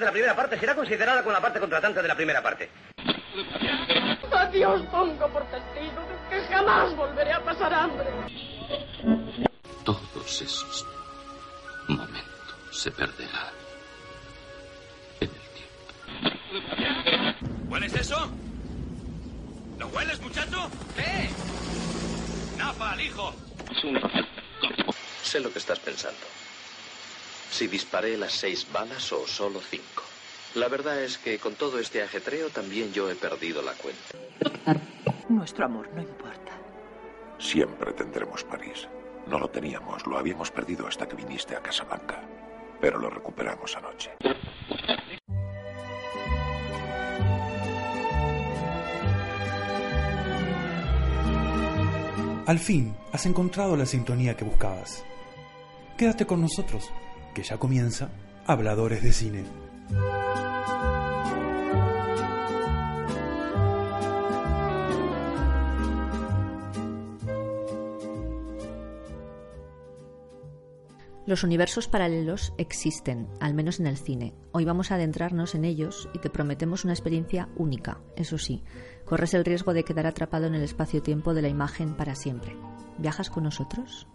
De la primera parte será considerada como la parte contratante de la primera parte. Adiós, pongo por testigo que jamás volveré a pasar hambre. Todos esos momentos se perderán en el tiempo. ¿Hueles eso? ¿Lo hueles, muchacho? ¿Qué? Nafa, al hijo. Sé lo que estás pensando. Si disparé las seis balas o solo cinco. La verdad es que con todo este ajetreo también yo he perdido la cuenta. Nuestro amor no importa. Siempre tendremos París. No lo teníamos, lo habíamos perdido hasta que viniste a Casablanca. Pero lo recuperamos anoche. Al fin, has encontrado la sintonía que buscabas. Quédate con nosotros, que ya comienza Habladores de Cine. Los universos paralelos existen, al menos en el cine. Hoy vamos a adentrarnos en ellos y te prometemos una experiencia única, eso sí. Corres el riesgo de quedar atrapado en el espacio-tiempo de la imagen para siempre. ¿Viajas con nosotros?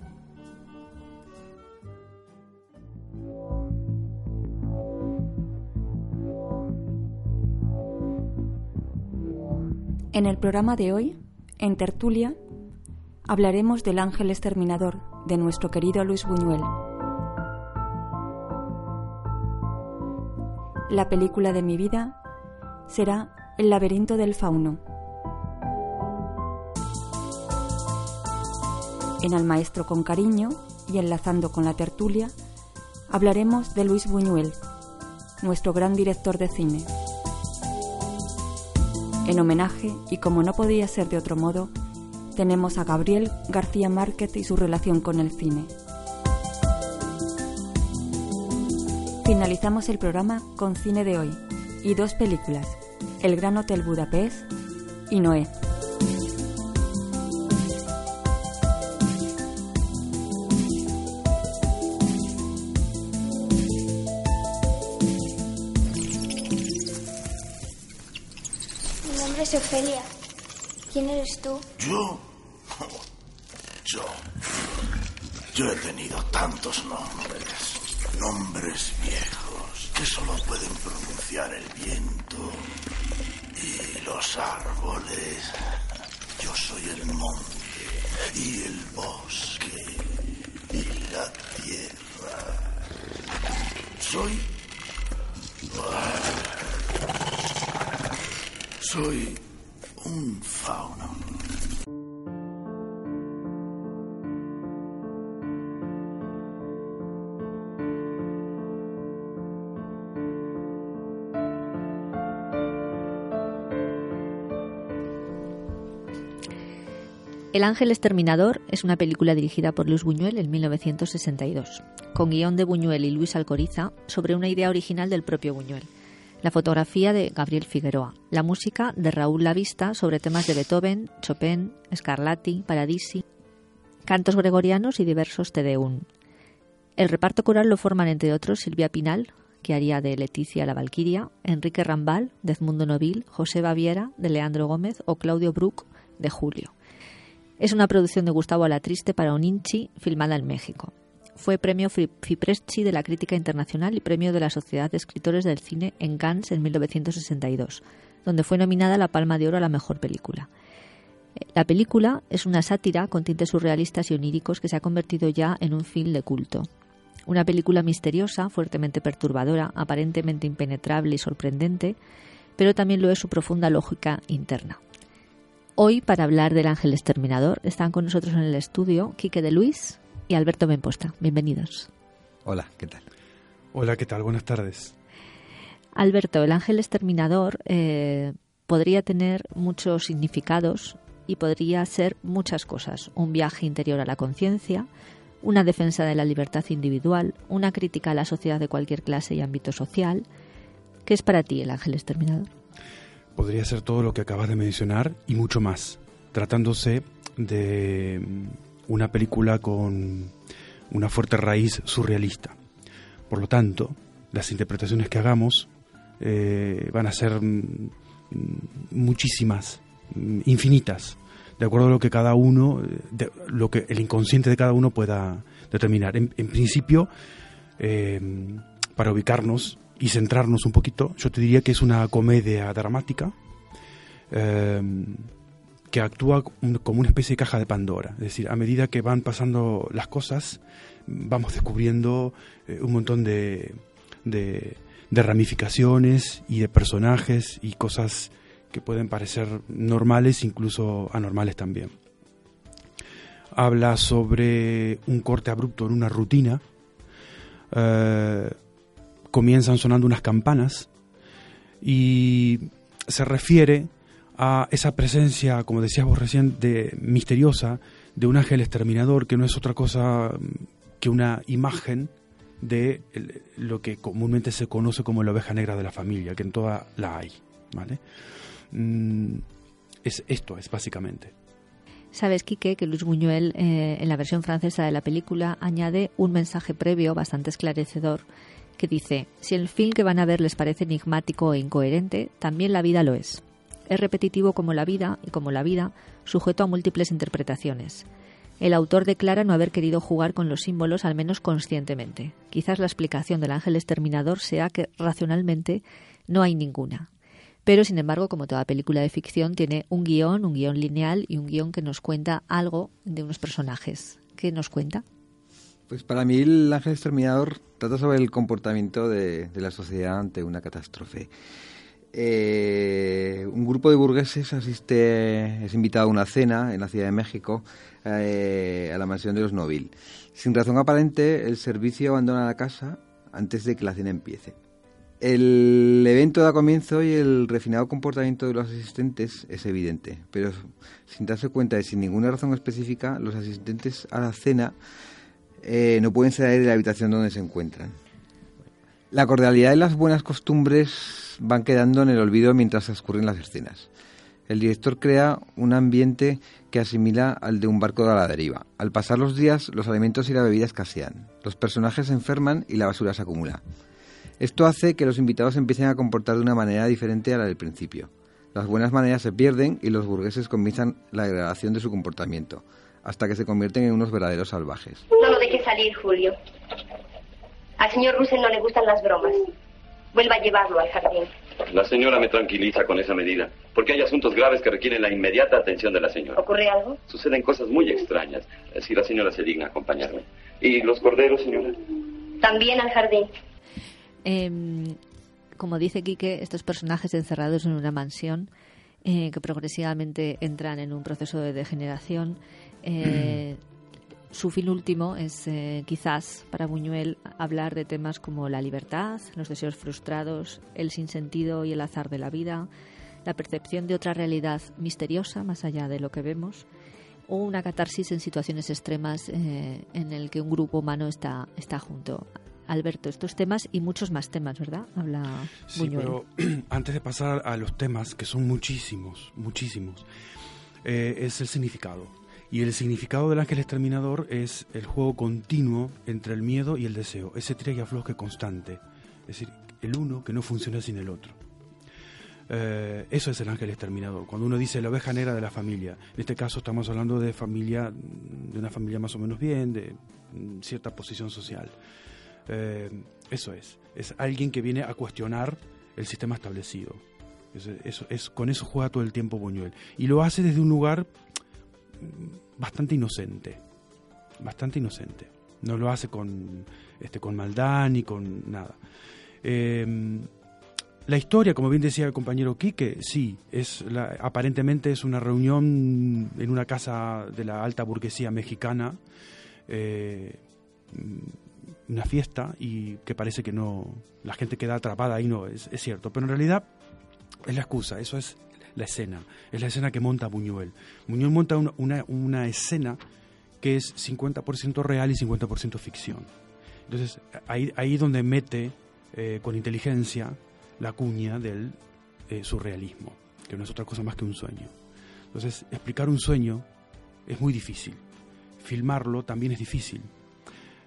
En el programa de hoy, en Tertulia, hablaremos del ángel exterminador de nuestro querido Luis Buñuel. La película de mi vida será El laberinto del fauno. En Al Maestro con Cariño y enlazando con la tertulia, hablaremos de Luis Buñuel, nuestro gran director de cine. En homenaje, y como no podía ser de otro modo, tenemos a Gabriel García Márquez y su relación con el cine. Finalizamos el programa con cine de hoy y dos películas, El Gran Hotel Budapest y Noé. Ofelia. ¿Quién eres tú? ¿Yo? Yo. Yo he tenido tantos nombres. Nombres viejos que solo pueden pronunciar el viento y los árboles. Yo soy el monte y el bosque y la tierra. Soy... Soy un fauno. El Ángel Exterminador es una película dirigida por Luis Buñuel en 1962, con guion de Buñuel y Luis Alcoriza sobre una idea original del propio Buñuel. La fotografía de Gabriel Figueroa, la música de Raúl Lavista sobre temas de Beethoven, Chopin, Scarlatti, Paradisi, cantos gregorianos y diversos Tedeum. El reparto coral lo forman entre otros Silvia Pinal, que haría de Leticia la Valquiria, Enrique Rambal, de Edmundo Novil, José Baviera, de Leandro Gómez o Claudio Bruc, de Julio. Es una producción de Gustavo Alatriste para Oninchi, filmada en México. Fue premio Fipresci de la Crítica Internacional y premio de la Sociedad de Escritores del Cine en Cannes en 1962, donde fue nominada la Palma de Oro a la Mejor Película. La película es una sátira con tintes surrealistas y oníricos que se ha convertido ya en un film de culto. Una película misteriosa, fuertemente perturbadora, aparentemente impenetrable y sorprendente, pero también lo es su profunda lógica interna. Hoy, para hablar del Ángel Exterminador, están con nosotros en el estudio Quique de Luis y Alberto Benposta. Bienvenidos. Hola, ¿qué tal? Hola, ¿qué tal? Buenas tardes. Alberto, el ángel exterminador eh, podría tener muchos significados y podría ser muchas cosas. Un viaje interior a la conciencia, una defensa de la libertad individual, una crítica a la sociedad de cualquier clase y ámbito social. ¿Qué es para ti el ángel exterminador? Podría ser todo lo que acabas de mencionar y mucho más, tratándose de una película con una fuerte raíz surrealista. Por lo tanto, las interpretaciones que hagamos eh, van a ser mm, muchísimas, mm, infinitas, de acuerdo a lo que cada uno, de, lo que el inconsciente de cada uno pueda determinar. En, principio, eh, para ubicarnos y centrarnos un poquito, yo te diría que es una comedia dramática eh, que actúa como una especie de caja de Pandora. Es decir, a medida que van pasando las cosas, vamos descubriendo eh, un montón de, de, ramificaciones y de personajes y cosas que pueden parecer normales, incluso anormales también. Habla sobre un corte abrupto en una rutina. Eh, comienzan sonando unas campanas y se refiere a esa presencia, como decías vos recién, de, misteriosa de un ángel exterminador que no es otra cosa que una imagen de lo que comúnmente se conoce como la oveja negra de la familia, que en toda la hay. ¿vale? Mm, es esto, es básicamente. Sabes, Quique, que Luis Buñuel, eh, en la versión francesa de la película, añade un mensaje previo bastante esclarecedor que dice, si el film que van a ver les parece enigmático e incoherente, también la vida lo es. Es repetitivo como la vida y como la vida, sujeto a múltiples interpretaciones. El autor declara no haber querido jugar con los símbolos al menos conscientemente. Quizás la explicación del ángel exterminador sea que racionalmente no hay ninguna. Pero, sin embargo, como toda película de ficción, tiene un guion, un guion lineal y un guion que nos cuenta algo de unos personajes. ¿Qué nos cuenta? Pues para mí el ángel exterminador trata sobre el comportamiento de, la sociedad ante una catástrofe. Eh, un grupo de burgueses asiste, es invitado a una cena en la Ciudad de México, eh, a la mansión de los Novil. Sin razón aparente, el servicio abandona la casa antes de que la cena empiece. El evento da comienzo y el refinado comportamiento de los asistentes es evidente, pero sin darse cuenta y sin ninguna razón específica, los asistentes a la cena eh, no pueden salir de la habitación donde se encuentran. La cordialidad y las buenas costumbres van quedando en el olvido mientras transcurren las escenas. El director crea un ambiente que asimila al de un barco de la deriva. Al pasar los días, los alimentos y la bebida escasean. Los personajes se enferman y la basura se acumula. Esto hace que los invitados empiecen a comportar de una manera diferente a la del principio. Las buenas maneras se pierden y los burgueses comienzan la degradación de su comportamiento, hasta que se convierten en unos verdaderos salvajes. No lo deje salir, Julio. Al señor Russell no le gustan las bromas. Vuelva a llevarlo al jardín. La señora me tranquiliza con esa medida, porque hay asuntos graves que requieren la inmediata atención de la señora. ¿Ocurre algo? Suceden cosas muy extrañas, si la señora se digna acompañarme. ¿Y los corderos, señora? También al jardín. Em, como dice Quique, estos personajes encerrados en una mansión eh, que progresivamente entran en un proceso de degeneración. Eh, su fin último es eh, quizás para Buñuel hablar de temas como la libertad, los deseos frustrados, el sinsentido y el azar de la vida, la percepción de otra realidad misteriosa más allá de lo que vemos o una catarsis en situaciones extremas en el que un grupo humano está, está junto Alberto, estos temas y muchos más temas, ¿verdad? Habla sí, pero antes de pasar a los temas, que son muchísimos, muchísimos, eh, es el significado. Y el significado del ángel exterminador es el juego continuo entre el miedo y el deseo, ese tira y afloje constante. Es decir, el uno que no funciona sin el otro. Eh, eso es el ángel exterminador. Cuando uno dice la oveja negra de la familia, en este caso estamos hablando de familia, de una familia más o menos bien, de mm, cierta posición social. Eh, eso es, es alguien que viene a cuestionar el sistema establecido. Eso, es, con eso juega todo el tiempo Buñuel. Y lo hace desde un lugar bastante inocente. Bastante inocente. No lo hace con, este, con maldad ni con nada. Em, la historia, como bien decía el compañero Quique, sí, es aparentemente es una reunión en una casa de la alta burguesía mexicana. Eh, una fiesta y que parece que no, la gente queda atrapada ahí, no, es, es cierto, pero en realidad es la excusa, eso es la escena, es la escena que monta Buñuel. Buñuel monta una, una, escena que es 50% real y 50% ficción. Entonces, ahí, ahí donde mete eh, con inteligencia la cuña del eh, surrealismo, que no es otra cosa más que un sueño. Entonces, explicar un sueño es muy difícil. Filmarlo también es difícil.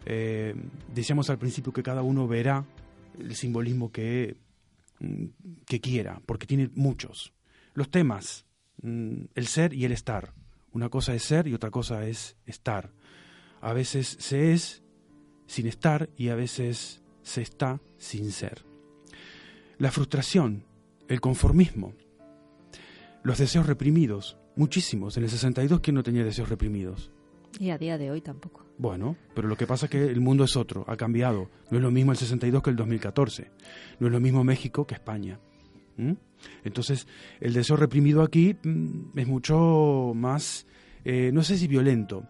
Eh, decíamos al principio que cada uno verá el simbolismo que, mm, que quiera, porque tiene muchos. Los temas, mm, el ser y el estar. Una cosa es ser y otra cosa es estar. A veces se es sin estar y a veces se está sin ser. La frustración, el conformismo, los deseos reprimidos, muchísimos. En el 62, ¿quién no tenía deseos reprimidos? Y a día de hoy tampoco. Bueno, pero lo que pasa es que el mundo es otro, ha cambiado. No es lo mismo el 62 que el 2014. No es lo mismo México que España. Entonces, el deseo reprimido aquí mm, es mucho más, eh, no sé si violento,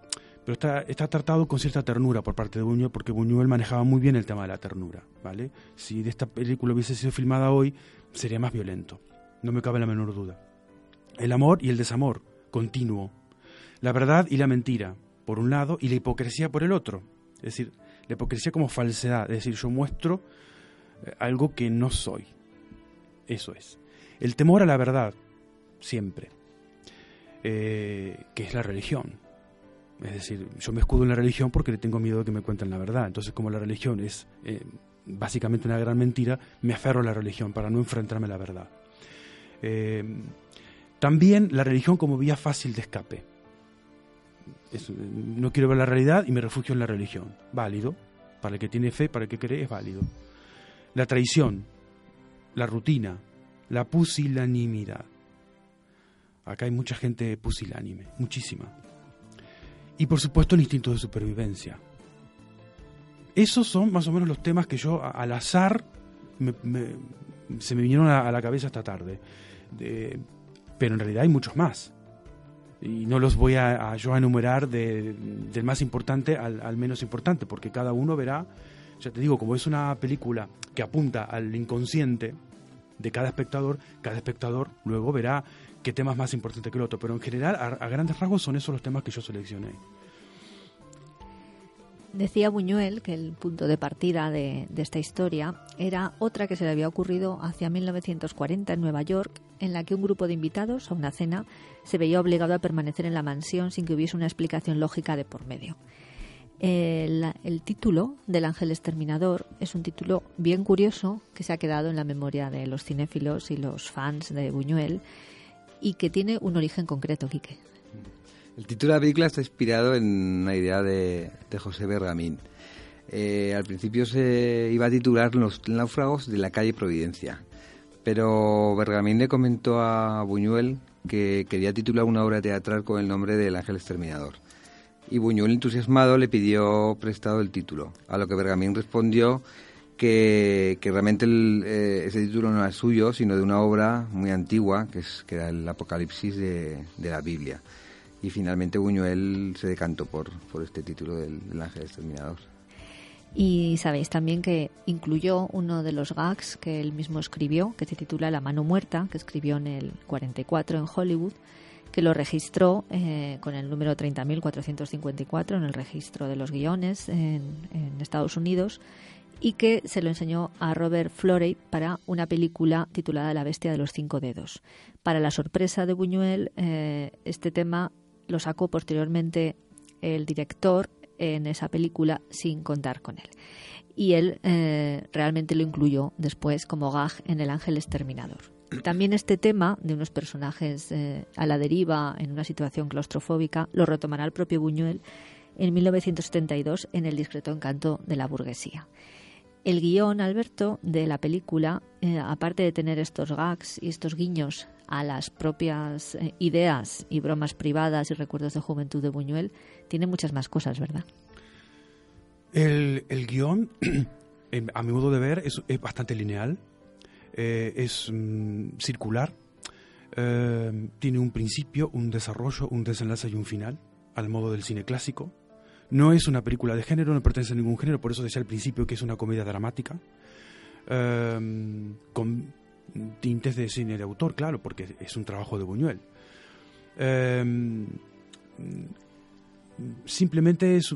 pero está, está tratado con cierta ternura por parte de Buñuel, porque Buñuel manejaba muy bien el tema de la ternura, ¿vale? Si esta película hubiese sido filmada hoy, sería más violento, no me cabe la menor duda. El amor y el desamor, continuo. La verdad y la mentira, por un lado, y la hipocresía por el otro. Es decir, la hipocresía como falsedad, es decir, yo muestro eh, algo que no soy. Eso es. El temor a la verdad, siempre, eh, que es la religión. Es decir, yo me escudo en la religión porque le tengo miedo de que me cuenten la verdad. Entonces, como la religión es eh, básicamente una gran mentira, me aferro a la religión para no enfrentarme a la verdad. Eh, también la religión como vía fácil de escape. Es, no quiero ver la realidad y me refugio en la religión. Válido. Para el que tiene fe, para el que cree, es válido. La traición, la rutina, la pusilanimidad. Acá hay mucha gente pusilánime, muchísima. Y por supuesto el instinto de supervivencia. Esos son más o menos los temas que yo al azar me, se me vinieron a, la cabeza esta tarde. De, pero en realidad hay muchos más. Y no los voy a, yo a enumerar de, del más importante al, menos importante, porque cada uno verá, ya te digo, como es una película que apunta al inconsciente de cada espectador, cada espectador luego verá qué tema es más importante que el otro. Pero en general, a, a grandes rasgos, son esos los temas que yo seleccioné. Decía Buñuel que el punto de partida de, de, esta historia era otra que se le había ocurrido hacia 1940 en Nueva York, en la que un grupo de invitados a una cena se veía obligado a permanecer en la mansión sin que hubiese una explicación lógica de por medio. El, título del Ángel Exterminador es un título bien curioso que se ha quedado en la memoria de los cinéfilos y los fans de Buñuel y que tiene un origen concreto, Quique. El título de la película está inspirado en una idea de, de José Bergamín. Eh, al principio se iba a titular Los náufragos de la calle Providencia, pero Bergamín le comentó a Buñuel que quería titular una obra teatral con el nombre del Ángel Exterminador. Y Buñuel, entusiasmado, le pidió prestado el título, a lo que Bergamín respondió que, que realmente eh, ese título no era suyo, sino de una obra muy antigua, que, es, que era el Apocalipsis de, de la Biblia y finalmente Buñuel se decantó por, por este título del, del, Ángel Exterminador. Y sabéis también que incluyó uno de los gags que él mismo escribió, que se titula La mano muerta, que escribió en el 44 en Hollywood, que lo registró eh, con el número 30.454 en el registro de los guiones en, Estados Unidos y que se lo enseñó a Robert Florey para una película titulada La bestia de los cinco dedos. Para la sorpresa de Buñuel, eh, este tema lo sacó posteriormente el director en esa película sin contar con él. Y él eh, realmente lo incluyó después como gag en El Ángel Exterminador. También este tema de unos personajes eh, a la deriva en una situación claustrofóbica lo retomará el propio Buñuel en 1972 en El discreto encanto de la burguesía. El guion, Alberto, de la película, eh, aparte de tener estos gags y estos guiños a las propias eh, ideas y bromas privadas y recuerdos de juventud de Buñuel, tiene muchas más cosas, ¿verdad? El, el guion, a mi modo de ver, es, es bastante lineal, eh, es mm, circular, eh, tiene un principio, un desarrollo, un desenlace y un final, al modo del cine clásico. No es una película de género, no pertenece a ningún género, por eso decía al principio que es una comedia dramática, em, con tintes de cine de autor, claro, porque es un trabajo de Buñuel. Em, simplemente es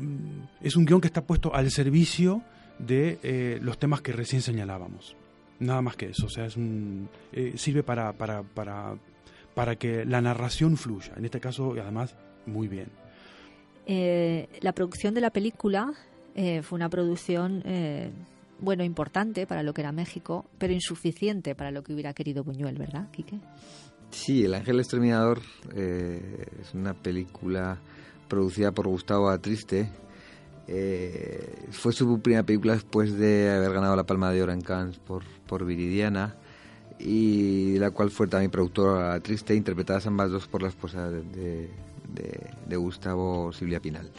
es un guion que está puesto al servicio de eh, los temas que recién señalábamos. Nada más que eso, o sea, es un, eh, sirve para, para, para, para que la narración fluya, en este caso, además, muy bien. Eh, la producción de la película fue una producción, bueno, importante para lo que era México, pero insuficiente para lo que hubiera querido Buñuel, ¿verdad, Quique? Sí, El Ángel Exterminador es una película producida por Gustavo Atriste. Eh, fue su primera película después de haber ganado la Palma de Oro en Cannes por, por Viridiana y la cual fue también productora Triste, interpretadas ambas dos por la esposa de, de, Gustavo Silvia Pinal.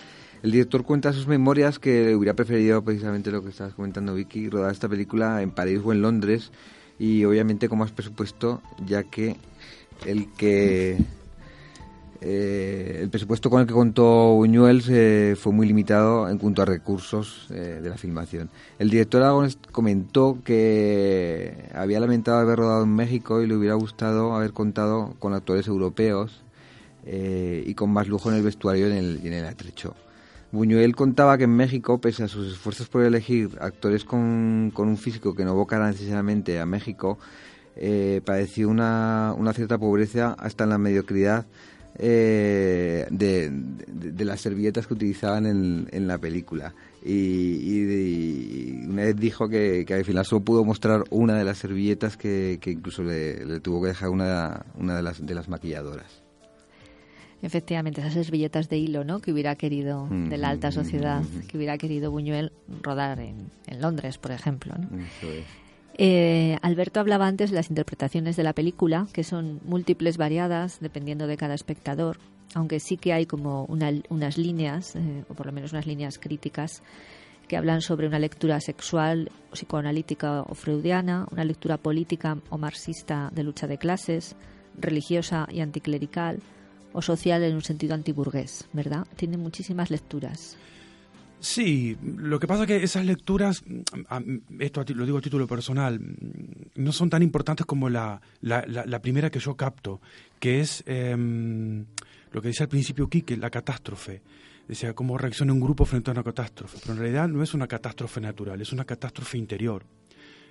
El director cuenta sus memorias que hubiera preferido precisamente lo que estabas comentando Vicky, rodar esta película en París o en Londres y obviamente con más presupuesto ya que el que eh, el presupuesto con el que contó Buñuel fue muy limitado en cuanto a recursos eh, de la filmación. El director Aragones comentó que había lamentado haber rodado en México y le hubiera gustado haber contado con actores europeos eh, y con más lujo en el vestuario y en el, en el atrecho. Buñuel contaba que en México, pese a sus esfuerzos por elegir actores con, con un físico que no evocara necesariamente a México, padeció una, una cierta pobreza hasta en la mediocridad eh, de, las servilletas que utilizaban en, la película. Y, una vez dijo que, al final solo pudo mostrar una de las servilletas que, incluso le, tuvo que dejar una, una de, las, de las maquilladoras. Efectivamente, esas servilletas de hilo, ¿no? Que hubiera querido, de la alta sociedad, que hubiera querido Buñuel rodar en, en Londres, por ejemplo. ¿no? Eh, Alberto hablaba antes de las interpretaciones de la película, que son múltiples, variadas, dependiendo de cada espectador, aunque sí que hay como unas líneas, eh, o por lo menos unas líneas críticas, que hablan sobre una lectura sexual, psicoanalítica o freudiana, una lectura política o marxista de lucha de clases, religiosa y anticlerical, o social en un sentido antiburgués, ¿verdad? Tiene muchísimas lecturas. Sí, lo que pasa es que esas lecturas, esto lo digo a título personal, no son tan importantes como la, la, primera que yo capto, que es em, lo que decía al principio Quique, la catástrofe. Decía, cómo reacciona un grupo frente a una catástrofe. Pero en realidad no es una catástrofe natural, es una catástrofe interior.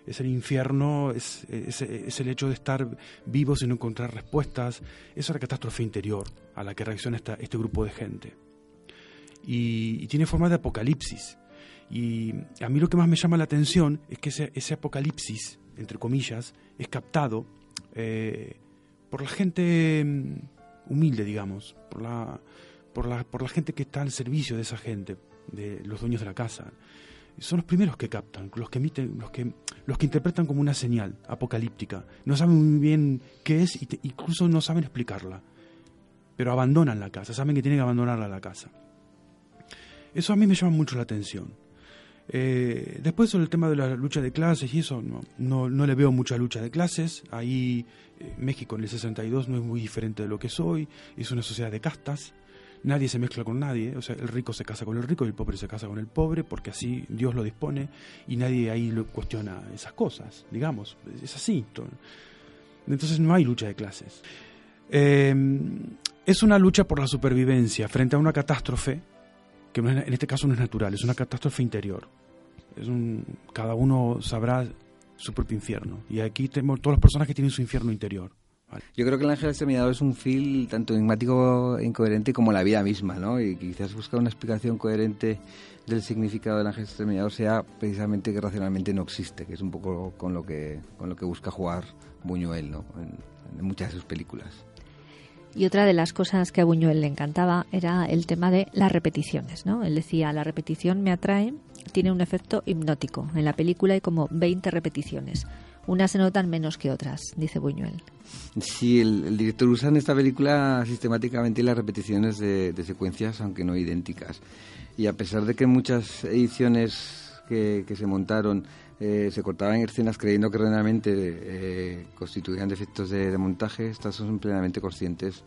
Es el infierno, es, es, el hecho de estar vivos y no encontrar respuestas. Es una catástrofe interior a la que reacciona este grupo de gente y, tiene forma de apocalipsis. Y a mí lo que más me llama la atención es que ese, apocalipsis, entre comillas, es captado eh, por la gente mm, humilde, digamos, por la, por, la, por la gente que está al servicio de esa gente, de los dueños de la casa. Son los primeros que captan, los que emiten, los que, los que interpretan como una señal apocalíptica. No saben muy bien qué es y incluso no saben explicarla. Pero abandonan la casa, saben que tienen que abandonarla la casa. Eso a mí me llama mucho la atención. Eh, después sobre el tema de la lucha de clases y eso, no, no, no le veo mucha lucha de clases. Ahí eh, México en el 62 no es muy diferente de lo que soy, es una sociedad de castas. Nadie se mezcla con nadie, o sea, el rico se casa con el rico y el pobre se casa con el pobre, porque así Dios lo dispone y nadie ahí cuestiona esas cosas, digamos, es así. Entonces no hay lucha de clases. Eh, es una lucha por la supervivencia frente a una catástrofe que en este caso no es natural, es una catástrofe interior. Es un, cada uno sabrá su propio infierno. Y aquí tenemos todas las personas que tienen su infierno interior. Yo creo que El Ángel Exterminador es un film tanto enigmático e incoherente como la vida misma, ¿no? Y quizás buscar una explicación coherente del significado del Ángel Exterminador sea precisamente que racionalmente no existe, que es un poco con lo que, con lo que busca jugar Buñuel, ¿no? en muchas de sus películas. Y otra de las cosas que a Buñuel le encantaba era el tema de las repeticiones, ¿no? Él decía, la repetición me atrae, tiene un efecto hipnótico. En la película hay como 20 repeticiones. Unas se notan menos que otras, dice Buñuel. Sí, el, director usa en esta película sistemáticamente las repeticiones de, secuencias, aunque no idénticas. Y a pesar de que muchas ediciones que, se montaron eh, se cortaban escenas creyendo que realmente eh, constituían defectos de, montaje, estas son plenamente conscientes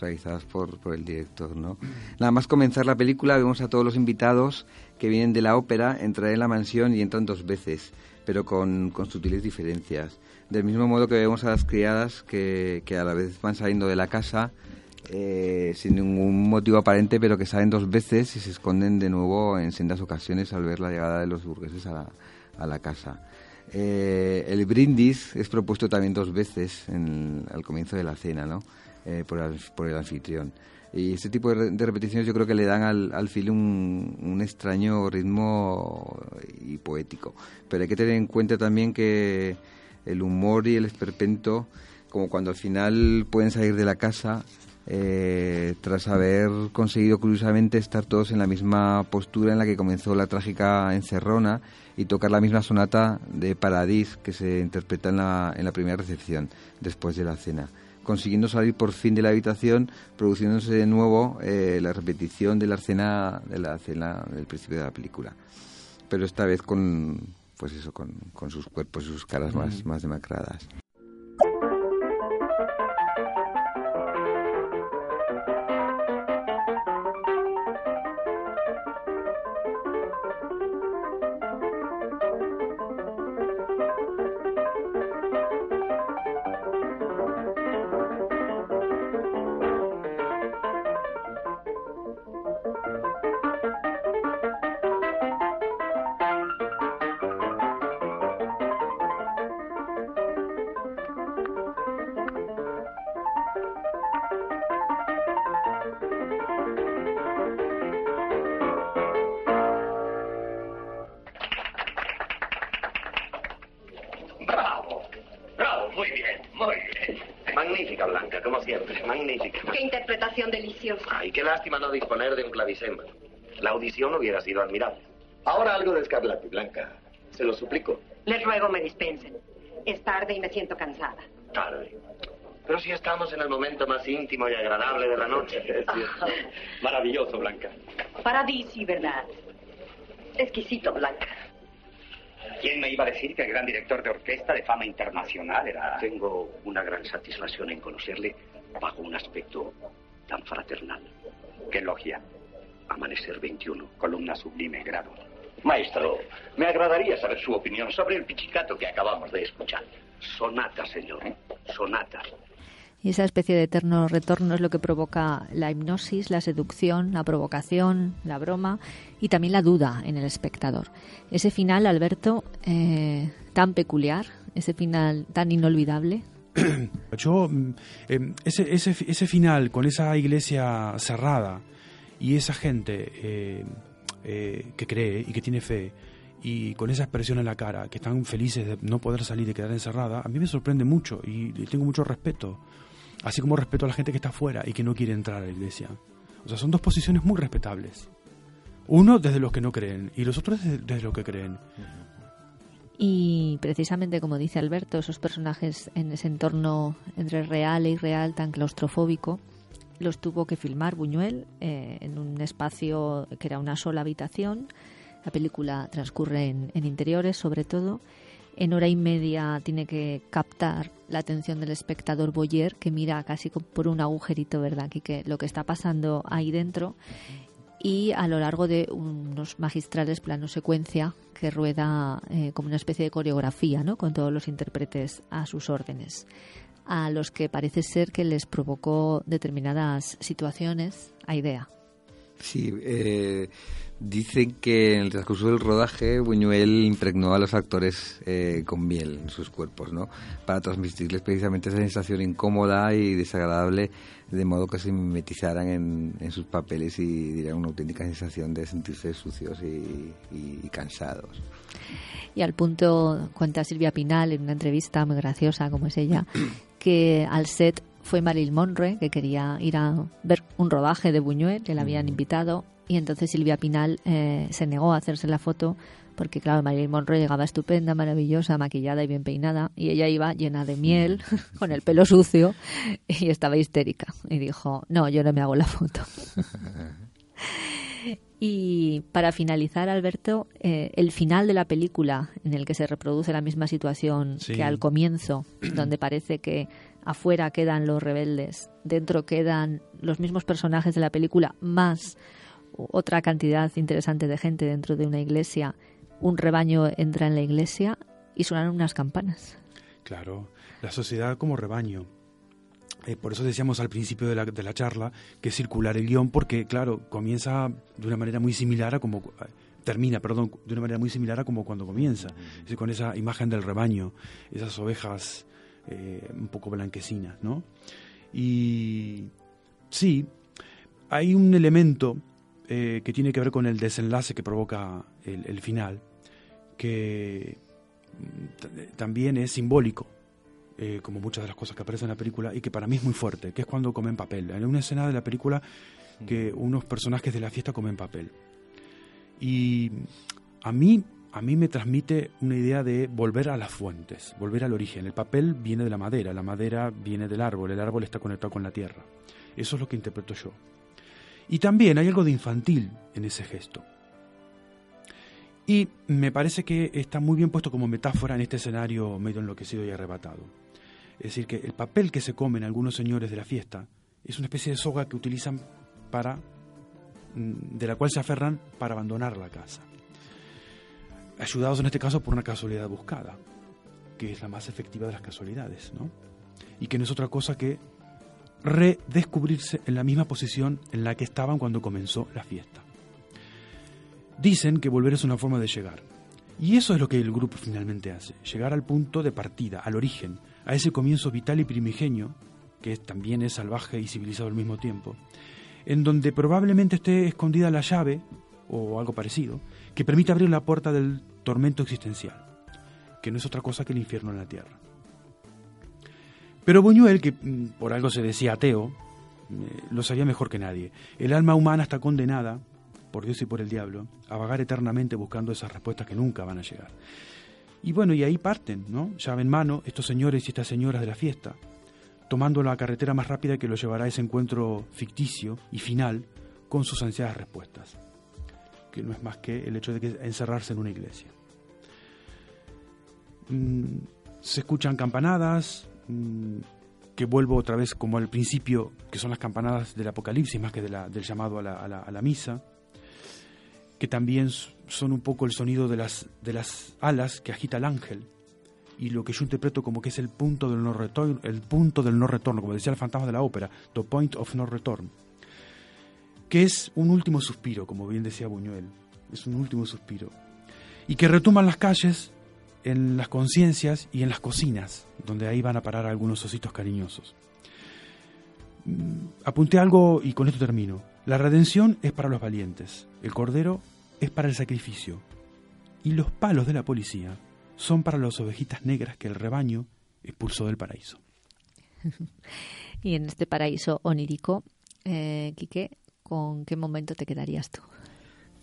realizadas por, por el director. ¿no? Nada más comenzar la película vemos a todos los invitados que vienen de la ópera entrar en la mansión y entran dos veces, pero con, con sutiles diferencias. Del mismo modo que vemos a las criadas que, que a la vez van saliendo de la casa eh, sin ningún motivo aparente, pero que salen dos veces y se esconden de nuevo en sendas ocasiones al ver la llegada de los burgueses a la, a la casa. Eh, el brindis es propuesto también dos veces en, al comienzo de la cena, ¿no? Eh, por, el, anfitrión. Y este tipo de, de, repeticiones yo creo que le dan al, al un, un, extraño ritmo y poético. Pero hay que tener en cuenta también que el humor y el esperpento, como cuando al final pueden salir de la casa, eh, tras haber conseguido curiosamente estar todos en la misma postura en la que comenzó la trágica encerrona y tocar la misma sonata de Paradis que se interpreta en la, en la primera recepción después de la cena. Consiguiendo salir por fin de la habitación, produciéndose de nuevo eh, la repetición de la escena de la escena del principio de la película, pero esta vez con pues eso con, con sus cuerpos y sus caras más, más demacradas. Disponer de un clavicémbalo. La audición hubiera sido admirable. Ahora algo de escarlata, Blanca. Se lo suplico. Les ruego me dispensen. Es tarde y me siento cansada. Tarde. Pero si estamos en el momento más íntimo y agradable de la noche. Maravilloso, Blanca. Paradisi, ¿verdad? Exquisito, Blanca. ¿Quién me iba a decir que el gran director de orquesta de fama internacional era... Tengo una gran satisfacción en conocerle bajo un aspecto tan fraternal. ¿Qué logia? Amanecer 21. Columna sublime, grado. Maestro, me agradaría saber su opinión sobre el pichicato que acabamos de escuchar. Sonata, señor. Sonata. Y esa especie de eterno retorno es lo que provoca la hipnosis, la seducción, la provocación, la broma y también la duda en el espectador. Ese final, Alberto, eh, tan peculiar, ese final tan inolvidable. Yo, eh, ese, ese, ese, final con esa iglesia cerrada y esa gente eh, eh, que cree y que tiene fe y con esa expresión en la cara, que están felices de no poder salir y quedar encerrada, a mí me sorprende mucho y tengo mucho respeto. Así como respeto a la gente que está afuera y que no quiere entrar a la iglesia. O sea, son dos posiciones muy respetables. Uno desde los que no creen y los otros desde, desde los que creen. Y precisamente como dice Alberto, esos personajes en ese entorno entre real e irreal tan claustrofóbico, los tuvo que filmar Buñuel eh, en un espacio que era una sola habitación. La película transcurre en, interiores sobre todo. En hora y media tiene que captar la atención del espectador Boyer, que mira casi por un agujerito, ¿verdad? Aquí que lo que está pasando ahí dentro. Y a lo largo de unos magistrales planos secuencia que rueda eh, como una especie de coreografía, ¿no? Con todos los intérpretes a sus órdenes a los que parece ser que les provocó determinadas situaciones a idea. Sí, eh, dicen que en el transcurso del rodaje Buñuel impregnó a los actores eh, con miel en sus cuerpos, ¿no? Para transmitirles precisamente esa sensación incómoda y desagradable, de modo que se mimetizaran en, en sus papeles y dieran una auténtica sensación de sentirse sucios y, y, y cansados. Y al punto, cuenta Silvia Pinal en una entrevista muy graciosa como es ella, que al set fue Marilyn Monroe, que quería ir a ver un rodaje de Buñuel, que le habían invitado, y entonces Silvia Pinal eh, se negó a hacerse la foto porque, claro, Marilyn Monroe llegaba estupenda, maravillosa, maquillada y bien peinada, y ella iba llena de miel, con el pelo sucio, y estaba histérica. Y dijo, no, yo no me hago la foto. Y para finalizar, Alberto, eh, el final de la película, en el que se reproduce la misma situación que al comienzo, donde parece que afuera quedan los rebeldes, dentro quedan los mismos personajes de la película, más otra cantidad interesante de gente dentro de una iglesia, un rebaño entra en la iglesia y suenan unas campanas. Claro, la sociedad como rebaño. Eh, por eso decíamos al principio de la, de la charla que circular el guion, porque claro, comienza de una manera muy similar a como eh, termina, perdón, de una manera muy similar a como cuando comienza, es con esa imagen del rebaño, esas ovejas eh, un poco blanquecinas, ¿no? Y sí, hay un elemento que tiene que ver con el desenlace que provoca el, el final, que mm, también es simbólico, eh, como muchas de las cosas que aparecen en la película, y que para mí es muy fuerte, que es cuando comen papel. Hay una escena de la película que unos personajes de la fiesta comen papel. Y a mí, a mí me transmite una idea de volver a las fuentes, volver al origen. El papel viene de la madera, la madera viene del árbol, el árbol está conectado con la tierra. Eso es lo que interpreto yo. Y también hay algo de infantil en ese gesto. Y me parece que está muy bien puesto como metáfora en este escenario medio enloquecido y arrebatado. Es decir, que el papel que se comen algunos señores de la fiesta es una especie de soga que utilizan para mm, de la cual se aferran para abandonar la casa. Ayudados en este caso por una casualidad buscada, que es la más efectiva de las casualidades, ¿no? Y que no es otra cosa que redescubrirse en la misma posición en la que estaban cuando comenzó la fiesta. Dicen que volver es una forma de llegar. Y eso es lo que el grupo finalmente hace, llegar al punto de partida, al origen, a ese comienzo vital y primigenio, que también es salvaje y civilizado al mismo tiempo, en donde probablemente esté escondida la llave, o algo parecido, que permite abrir la puerta del tormento existencial, que no es otra cosa que el infierno en la tierra. Pero Buñuel, que mm, por algo se decía ateo, eh, lo sabía mejor que nadie. El alma humana está condenada, por Dios y por el diablo, a vagar eternamente buscando esas respuestas que nunca van a llegar. Y bueno, y ahí parten, ¿no? Llave en mano, estos señores y estas señoras de la fiesta, tomando la carretera más rápida que los llevará a ese encuentro ficticio y final con sus ansiadas respuestas, que no es más que el hecho de que encerrarse en una iglesia. Mm, se escuchan campanadas, que vuelvo otra vez como al principio, que son las campanadas del Apocalipsis más que del llamado a la misa que también son un poco el sonido de las, de las alas que agita el ángel. Y lo que yo interpreto como que es el punto del no retorno, el punto del no retorno, como decía el fantasma de la ópera, the point of no return, que es un último suspiro, como bien decía Buñuel, es un último suspiro, y que retuman las calles, en las conciencias y en las cocinas, donde ahí van a parar algunos ositos cariñosos. Mm, apunté algo y con esto termino. La redención es para los valientes, el cordero es para el sacrificio, y los palos de la policía son para las ovejitas negras que el rebaño expulsó del paraíso. y en este paraíso onírico, eh, Quique, ¿con qué momento te quedarías tú?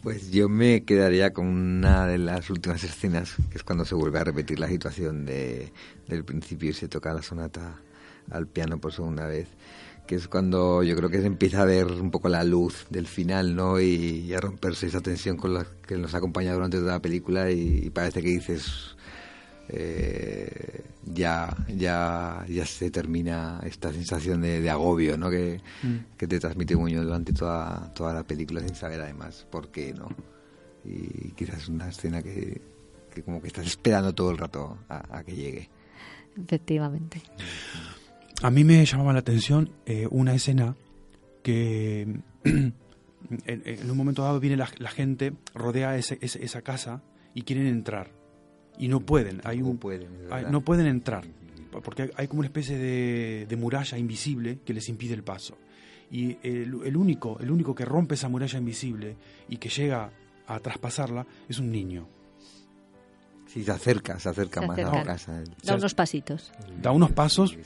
Pues yo me quedaría con una de las últimas escenas, que es cuando se vuelve a repetir la situación de, del principio y se toca la sonata al piano por segunda vez que es cuando yo creo que se empieza a ver un poco la luz del final, ¿no? Y, a romperse esa tensión con la que nos acompaña durante toda la película y, parece que dices eh, ya ya ya se termina esta sensación de, agobio, ¿no? Que, mm. que te transmite Muñoz durante toda toda la película sin saber además por qué, ¿no? Y quizás es una escena que, que como que estás esperando todo el rato a, a que llegue. Efectivamente. A mí me llamaba la atención eh, una escena que en, un momento dado viene la, gente, rodea ese, esa casa y quieren entrar. Y no pueden. Hay un, no pueden entrar. Porque hay, como una especie de, muralla invisible que les impide el paso. Y el, único, el único que rompe esa muralla invisible y que llega a traspasarla es un niño. Sí, se acerca, se acerca más a la casa. Da unos pasitos. Da unos pasos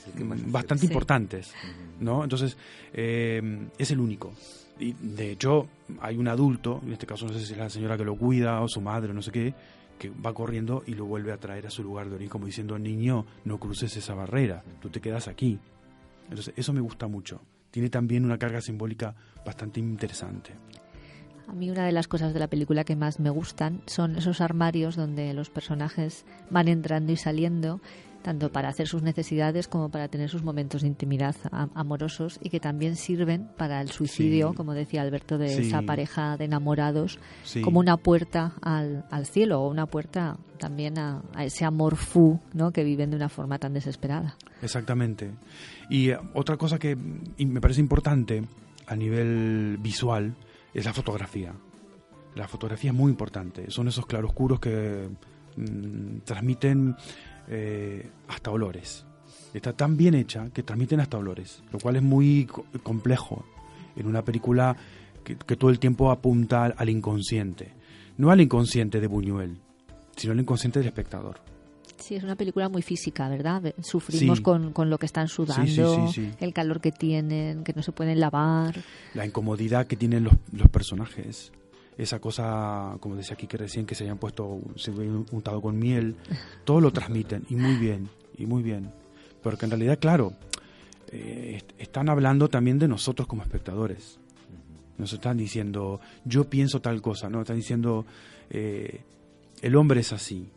bastante importantes, ¿no? Entonces, eh, es el único. Y de hecho, hay un adulto, en este caso no sé si es la señora que lo cuida o su madre o no sé qué, que va corriendo y lo vuelve a traer a su lugar de origen, como diciendo, niño, no cruces esa barrera, tú te quedas aquí. Entonces, eso me gusta mucho. Tiene también una carga simbólica bastante interesante. A mí una de las cosas de la película que más me gustan son esos armarios donde los personajes van entrando y saliendo, tanto para hacer sus necesidades como para tener sus momentos de intimidad amorosos y que también sirven para el suicidio, Sí. como decía Alberto, de Sí. esa pareja de enamorados, Sí. como una puerta al, al cielo o una puerta también a, a ese amor fu ¿no? que viven de una forma tan desesperada. Exactamente. Y eh, otra cosa que me parece importante a nivel visual es la fotografía. La fotografía es muy importante. Son esos claroscuros que mm, transmiten eh, hasta olores. Está tan bien hecha que transmiten hasta olores, lo cual es muy co- complejo en una película que, que todo el tiempo apunta al, inconsciente. No al inconsciente de Buñuel, sino al inconsciente del espectador. Sí, es una película muy física, ¿verdad? Ve- Sufrimos Sí. con, con lo que están sudando, sí, sí. el calor que tienen, que no se pueden lavar. la incomodidad que tienen los, los personajes. Esa cosa, como decía aquí que recién, que se hayan puesto, se habían untado con miel, todo lo transmiten y muy bien, y muy bien. Porque en realidad, claro, eh, est- están hablando también de nosotros como espectadores. Nos están diciendo, yo pienso tal cosa, ¿no? Están diciendo, eh, el hombre es así,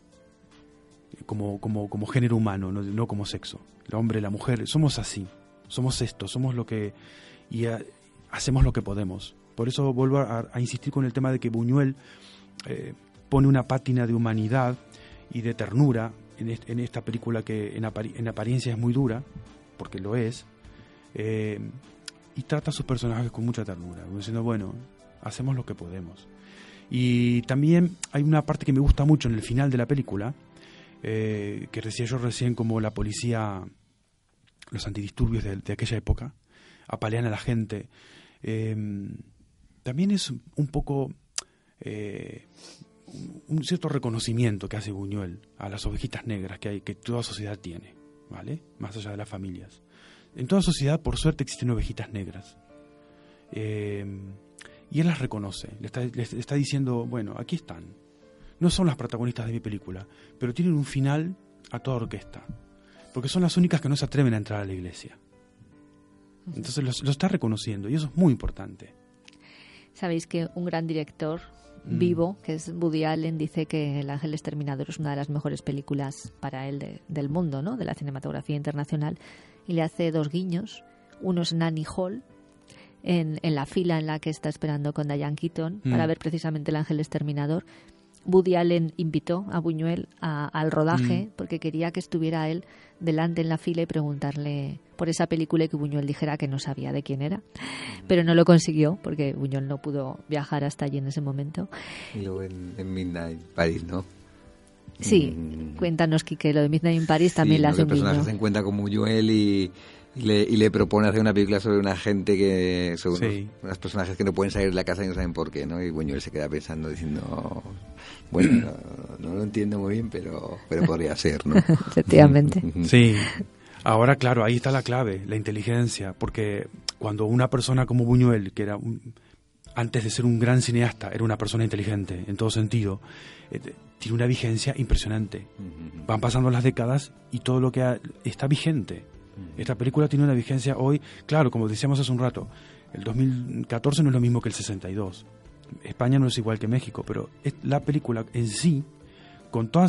como, como, como género humano, no, no como sexo. El hombre, la mujer, somos así, somos esto, somos lo que... Y eh, hacemos lo que podemos. Por eso vuelvo a, insistir con el tema de que Buñuel eh, pone una pátina de humanidad y de ternura en, est- en esta película que en, apari- en apariencia es muy dura, porque lo es, eh, y trata a sus personajes con mucha ternura, diciendo, bueno, hacemos lo que podemos. Y también hay una parte que me gusta mucho en el final de la película, eh, que decía yo recién como la policía, los antidisturbios de, aquella época, apalean a la gente. También es un poco eh, un- cierto reconocimiento que hace Buñuel a las ovejitas negras que hay, que toda sociedad tiene, ¿vale? Más allá de las familias. En toda sociedad, por suerte, existen ovejitas negras. Eh, y él las reconoce, le está, le está diciendo, bueno, aquí están. No son las protagonistas de mi película, pero tienen un final a toda orquesta. Porque son las únicas que no se atreven a entrar a la iglesia. Entonces lo está reconociendo y eso es muy importante. Sabéis que un gran director Mm. vivo, que es Woody Allen, dice que El Ángel Exterminador es una de las mejores películas para él de- del mundo, ¿no? de la cinematografía internacional, y le hace dos guiños. Uno es Nanny Hall, en, en la fila en la que está esperando con Diane Keaton Mm. para ver precisamente El Ángel Exterminador. Woody Allen invitó a Buñuel a- al rodaje Mm. porque quería que estuviera él delante en la fila y preguntarle por esa película y que Buñuel dijera que no sabía de quién era. Pero no lo consiguió porque Buñuel no pudo viajar hasta allí en ese momento. Y luego en, en Midnight, París, ¿no? Sí, cuéntanos, Quique, lo de Midnight in Paris también Sí, ¿no? hace un personaje se encuentra con Buñuel y, y le, y le propone hacer una película sobre una gente que sobre Sí. unos, unos personajes que no pueden salir de la casa y no saben por qué, ¿no? Y Buñuel se queda pensando diciendo, bueno, no, no lo entiendo muy bien, pero, pero podría ser, ¿no? Efectivamente. Sí. Ahora, claro, ahí está la clave, la inteligencia, porque cuando una persona como Buñuel, que era un- antes de ser un gran cineasta, era una persona inteligente en todo sentido, eh, tiene una vigencia impresionante. Van pasando las décadas y todo lo que ha- está vigente. Esta película tiene una vigencia hoy, claro, como decíamos hace un rato, el 2014 no es lo mismo que el 62. España no es igual que México, pero la película en sí, con toda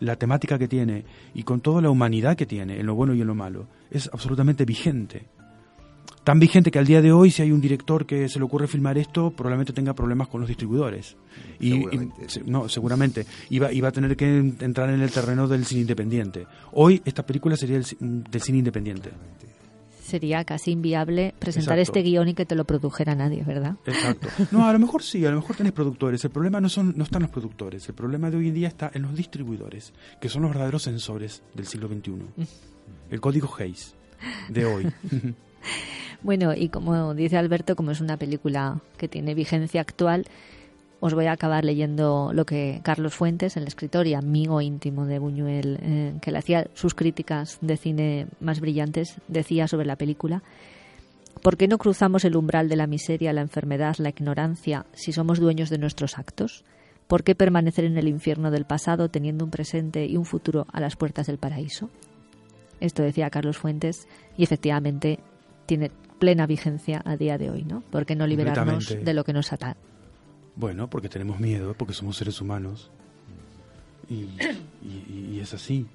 la temática que tiene y con toda la humanidad que tiene, en lo bueno y en lo malo, es absolutamente vigente. Tan vigente que al día de hoy, si hay un director que se le ocurre filmar esto, probablemente tenga problemas con los distribuidores. Y, Seguramente, y- no, seguramente. Iba, iba a tener que en- entrar en el terreno del cine independiente. Hoy esta película sería el del cine independiente. Sería casi inviable presentar Exacto. este guion y que te lo produjera nadie, ¿verdad? Exacto. No, a lo mejor sí, a lo mejor tenés productores. El problema no son no están los productores. El problema de hoy en día está en los distribuidores, que son los verdaderos sensores del siglo XXI. El código Hayes de hoy. Bueno, y como dice Alberto, como es una película que tiene vigencia actual, os voy a acabar leyendo lo que Carlos Fuentes, el escritor y amigo íntimo de Buñuel, eh, que le hacía sus críticas de cine más brillantes, decía sobre la película. ¿Por qué no cruzamos el umbral de la miseria, la enfermedad, la ignorancia, si somos dueños de nuestros actos? ¿Por qué permanecer en el infierno del pasado teniendo un presente y un futuro a las puertas del paraíso? Esto decía Carlos Fuentes y efectivamente tiene plena vigencia a día de hoy, ¿no? ¿Por qué no liberarnos de lo que nos ata? Bueno, porque tenemos miedo, porque somos seres humanos. Y, y- y es así.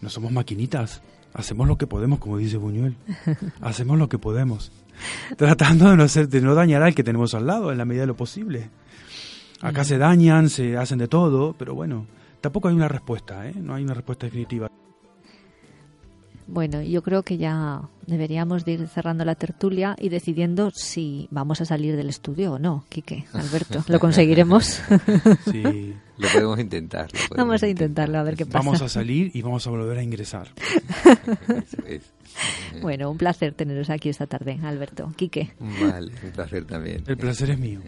No somos maquinitas. Hacemos lo que podemos, como dice Buñuel. Hacemos lo que podemos. Tratando de no, hacer, de no dañar al que tenemos al lado en la medida de lo posible. Acá se dañan, se hacen de todo, pero bueno, tampoco hay una respuesta, ¿eh? No hay una respuesta definitiva. Bueno, yo creo que ya deberíamos de ir cerrando la tertulia y decidiendo si vamos a salir del estudio o no, Quique, Alberto. ¿Lo conseguiremos? Sí. Lo podemos intentar. lo podemos Vamos a intentarlo, a ver qué pasa. Vamos a salir y vamos a volver a ingresar. Eso es. Bueno, un placer teneros aquí esta tarde, Alberto. Quique. Vale, un placer también. El placer es mío.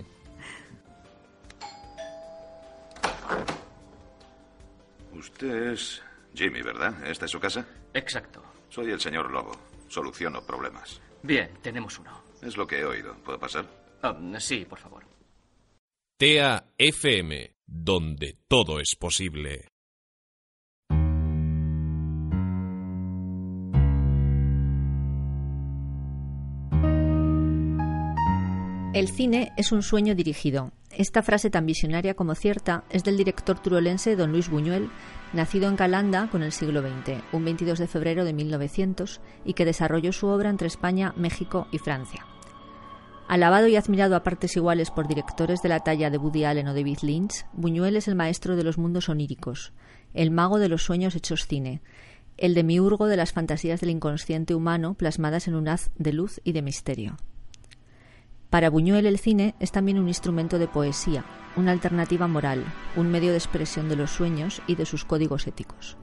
Usted es Jimmy, ¿verdad? ¿Esta es su casa? Exacto. Soy el señor Lobo. Soluciono problemas. Bien, tenemos uno. Es lo que he oído. ¿Puedo pasar? Ah, sí, por favor. TEA FM, donde todo es posible. El cine es un sueño dirigido. Esta frase tan visionaria como cierta es del director turolense don Luis Buñuel, nacido en Calanda con el siglo XX, un 22 de febrero de 1900, y que desarrolló su obra entre España, México y Francia. Alabado y admirado a partes iguales por directores de la talla de Woody Allen o David Lynch, Buñuel es el maestro de los mundos oníricos, el mago de los sueños hechos cine, el demiurgo de las fantasías del inconsciente humano plasmadas en un haz de luz y de misterio. Para Buñuel el cine es también un instrumento de poesía, una alternativa moral, un medio de expresión de los sueños y de sus códigos éticos.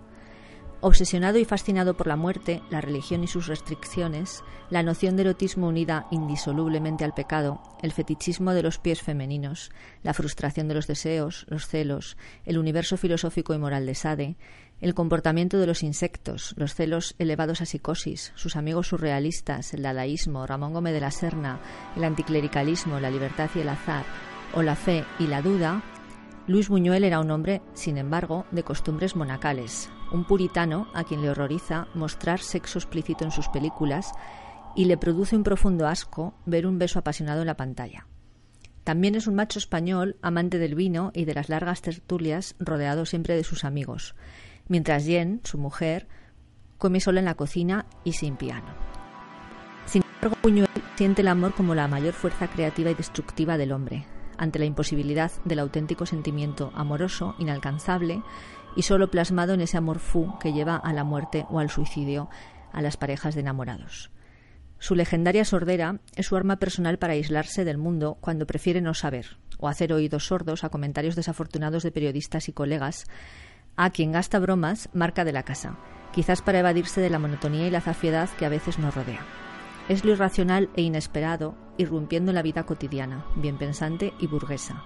Obsesionado y fascinado por la muerte, la religión y sus restricciones, la noción de erotismo unida indisolublemente al pecado, el fetichismo de los pies femeninos, la frustración de los deseos, los celos, el universo filosófico y moral de Sade, el comportamiento de los insectos, los celos elevados a psicosis, sus amigos surrealistas, el dadaísmo, Ramón Gómez de la Serna, el anticlericalismo, la libertad y el azar, o la fe y la duda, Luis Buñuel era un hombre, sin embargo, de costumbres monacales, un puritano a quien le horroriza mostrar sexo explícito en sus películas y le produce un profundo asco ver un beso apasionado en la pantalla. También es un macho español, amante del vino y de las largas tertulias, rodeado siempre de sus amigos, mientras Jen, su mujer, come sola en la cocina y sin piano. Sin embargo, Buñuel siente el amor como la mayor fuerza creativa y destructiva del hombre, ante la imposibilidad del auténtico sentimiento amoroso, inalcanzable y solo plasmado en ese amor fu que lleva a la muerte o al suicidio a las parejas de enamorados. Su legendaria sordera es su arma personal para aislarse del mundo cuando prefiere no saber o hacer oídos sordos a comentarios desafortunados de periodistas y colegas a quien gasta bromas marca de la casa, quizás para evadirse de la monotonía y la zafiedad que a veces nos rodea. Es lo irracional e inesperado, irrumpiendo en la vida cotidiana, bien pensante y burguesa,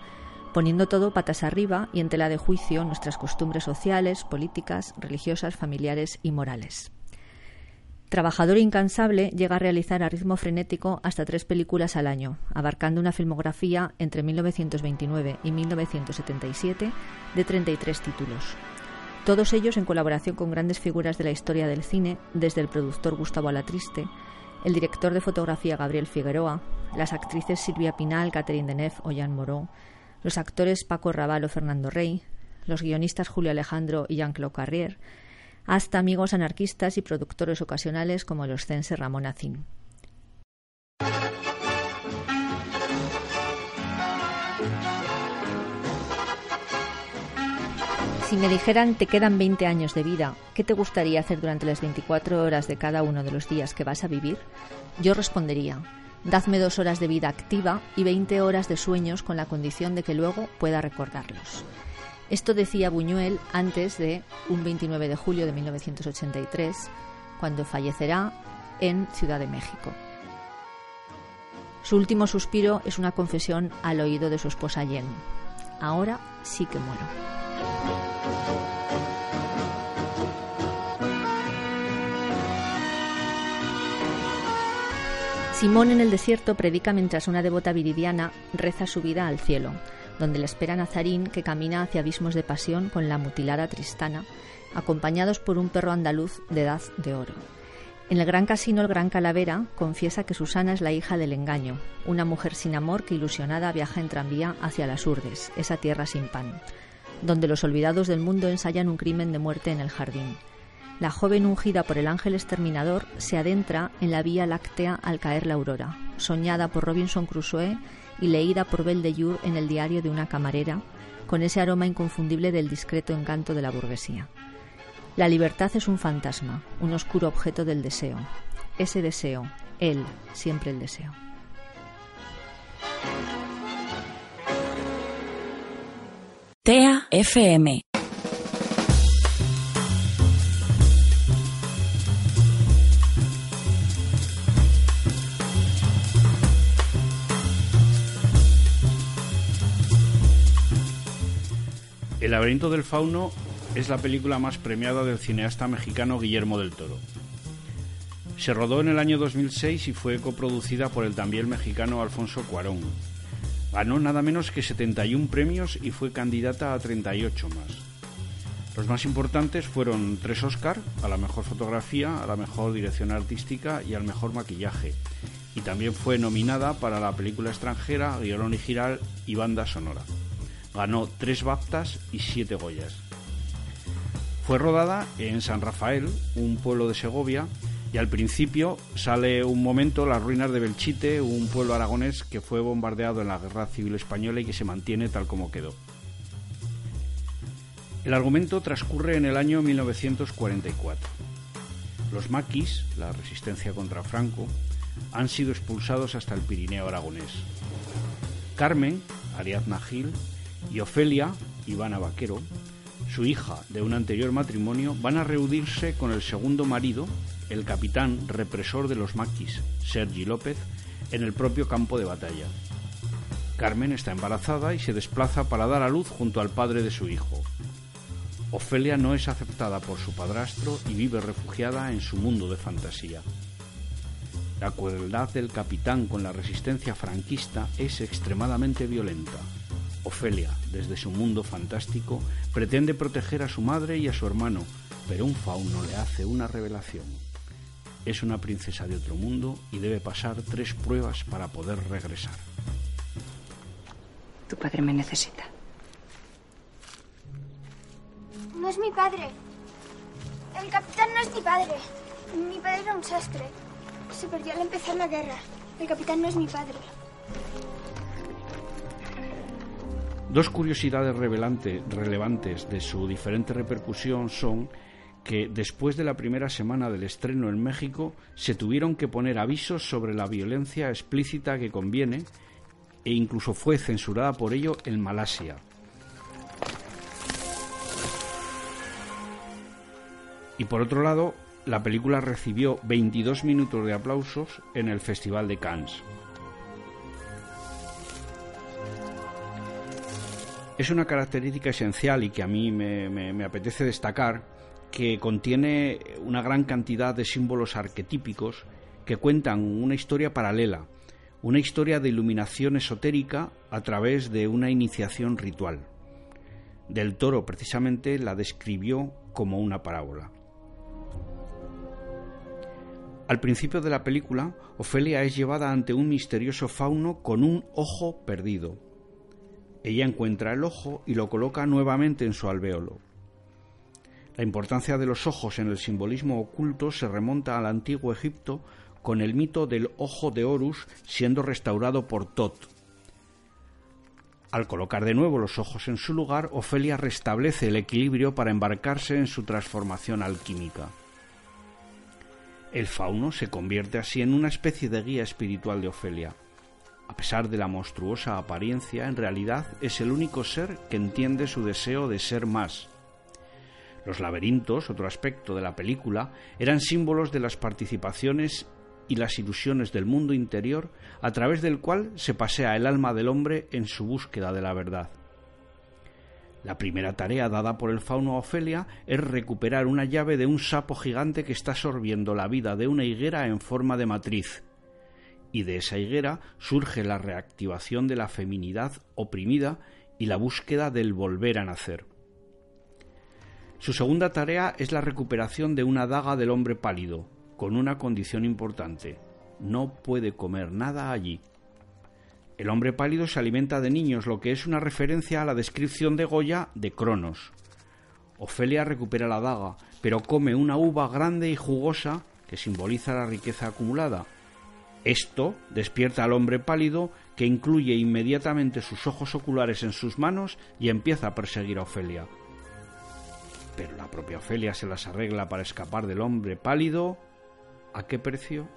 poniendo todo patas arriba y en tela de juicio nuestras costumbres sociales, políticas, religiosas, familiares y morales. Trabajador incansable, llega a realizar a ritmo frenético hasta tres películas al año, abarcando una filmografía entre 1929 y 1977 de 33 títulos. Todos ellos en colaboración con grandes figuras de la historia del cine, desde el productor Gustavo Alatriste, el director de fotografía Gabriel Figueroa, las actrices Silvia Pinal, Catherine Deneuve o Jean Moreau, los actores Paco Raval o Fernando Rey, los guionistas Julio Alejandro y Jean-Claude Carrier, hasta amigos anarquistas y productores ocasionales como el oscense Ramón Acín. Si me dijeran te quedan 20 años de vida, ¿qué te gustaría hacer durante las 24 horas de cada uno de los días que vas a vivir? Yo respondería, dadme dos horas de vida activa y 20 horas de sueños con la condición de que luego pueda recordarlos. Esto decía Buñuel antes de un 29 de julio de 1983, cuando fallecerá en Ciudad de México. Su último suspiro es una confesión al oído de su esposa Jen. Ahora sí que muero. Simón en el desierto predica mientras una devota viridiana reza su vida al cielo, donde le espera Nazarín que camina hacia abismos de pasión con la mutilada Tristana, acompañados por un perro andaluz de edad de oro. En el Gran Casino El Gran Calavera confiesa que Susana es la hija del engaño, una mujer sin amor que ilusionada viaja en tranvía hacia las Urdes, esa tierra sin pan, donde los olvidados del mundo ensayan un crimen de muerte en el jardín. La joven ungida por el ángel exterminador se adentra en la Vía Láctea al caer la aurora, soñada por Robinson Crusoe y leída por Belle de Jour en el diario de una camarera, con ese aroma inconfundible del discreto encanto de la burguesía. La libertad es un fantasma, un oscuro objeto del deseo. Ese deseo, él, siempre el deseo. TEA FM El laberinto del fauno es la película más premiada del cineasta mexicano Guillermo del Toro. Se rodó en el año 2006 y fue coproducida por el también mexicano Alfonso Cuarón. Ganó nada menos que 71 premios y fue candidata a 38 más. Los más importantes fueron tres Oscar, a la mejor fotografía, a la mejor dirección artística y al mejor maquillaje. Y también fue nominada para la película extranjera, guion original y banda sonora. Ganó tres BAFTAs y siete Goyas. Fue rodada en San Rafael, un pueblo de Segovia, y al principio sale un momento las ruinas de Belchite, un pueblo aragonés que fue bombardeado en la Guerra Civil Española y que se mantiene tal como quedó. El argumento transcurre en el año 1944. Los maquis, la resistencia contra Franco, han sido expulsados hasta el Pirineo aragonés. Carmen, Ariadna Gil, y Ofelia, Ivana Vaquero, su hija de un anterior matrimonio, van a reunirse con el segundo marido, el capitán represor de los maquis, Sergi López, en el propio campo de batalla. Carmen está embarazada y se desplaza para dar a luz junto al padre de su hijo. Ofelia no es aceptada por su padrastro y vive refugiada en su mundo de fantasía. La crueldad del capitán con la resistencia franquista es extremadamente violenta. Ofelia, desde su mundo fantástico, pretende proteger a su madre y a su hermano, pero un fauno le hace una revelación. Es una princesa de otro mundo y debe pasar tres pruebas para poder regresar. Tu padre me necesita. No es mi padre. El capitán no es mi padre. Mi padre era un sastre. Se perdió al empezar la guerra. El capitán no es mi padre. Dos curiosidades relevantes de su diferente repercusión son que después de la primera semana del estreno en México se tuvieron que poner avisos sobre la violencia explícita que conviene e incluso fue censurada por ello en Malasia. Y por otro lado, la película recibió 22 minutos de aplausos en el Festival de Cannes. Es una característica esencial y que a mí me, apetece destacar que contiene una gran cantidad de símbolos arquetípicos que cuentan una historia paralela, una historia de iluminación esotérica a través de una iniciación ritual. Del Toro precisamente la describió como una parábola. Al principio de la película, Ofelia es llevada ante un misterioso fauno con un ojo perdido. Ella encuentra el ojo y lo coloca nuevamente en su alvéolo. La importancia de los ojos en el simbolismo oculto se remonta al antiguo Egipto con el mito del ojo de Horus siendo restaurado por Tot. Al colocar de nuevo los ojos en su lugar, Ofelia restablece el equilibrio para embarcarse en su transformación alquímica. El fauno se convierte así en una especie de guía espiritual de Ofelia. A pesar de la monstruosa apariencia, en realidad es el único ser que entiende su deseo de ser más. Los laberintos, otro aspecto de la película, eran símbolos de las participaciones y las ilusiones del mundo interior a través del cual se pasea el alma del hombre en su búsqueda de la verdad. La primera tarea dada por el fauno a Ofelia es recuperar una llave de un sapo gigante que está sorbiendo la vida de una higuera en forma de matriz, y de esa higuera surge la reactivación de la feminidad oprimida y la búsqueda del volver a nacer. Su segunda tarea es la recuperación de una daga del hombre pálido, con una condición importante. No puede comer nada allí. El hombre pálido se alimenta de niños, lo que es una referencia a la descripción de Goya de Cronos. Ofelia recupera la daga, pero come una uva grande y jugosa que simboliza la riqueza acumulada. Esto despierta al hombre pálido, que incluye inmediatamente sus ojos oculares en sus manos y empieza a perseguir a Ofelia. Pero la propia Ofelia se las arregla para escapar del hombre pálido. ¿A qué precio?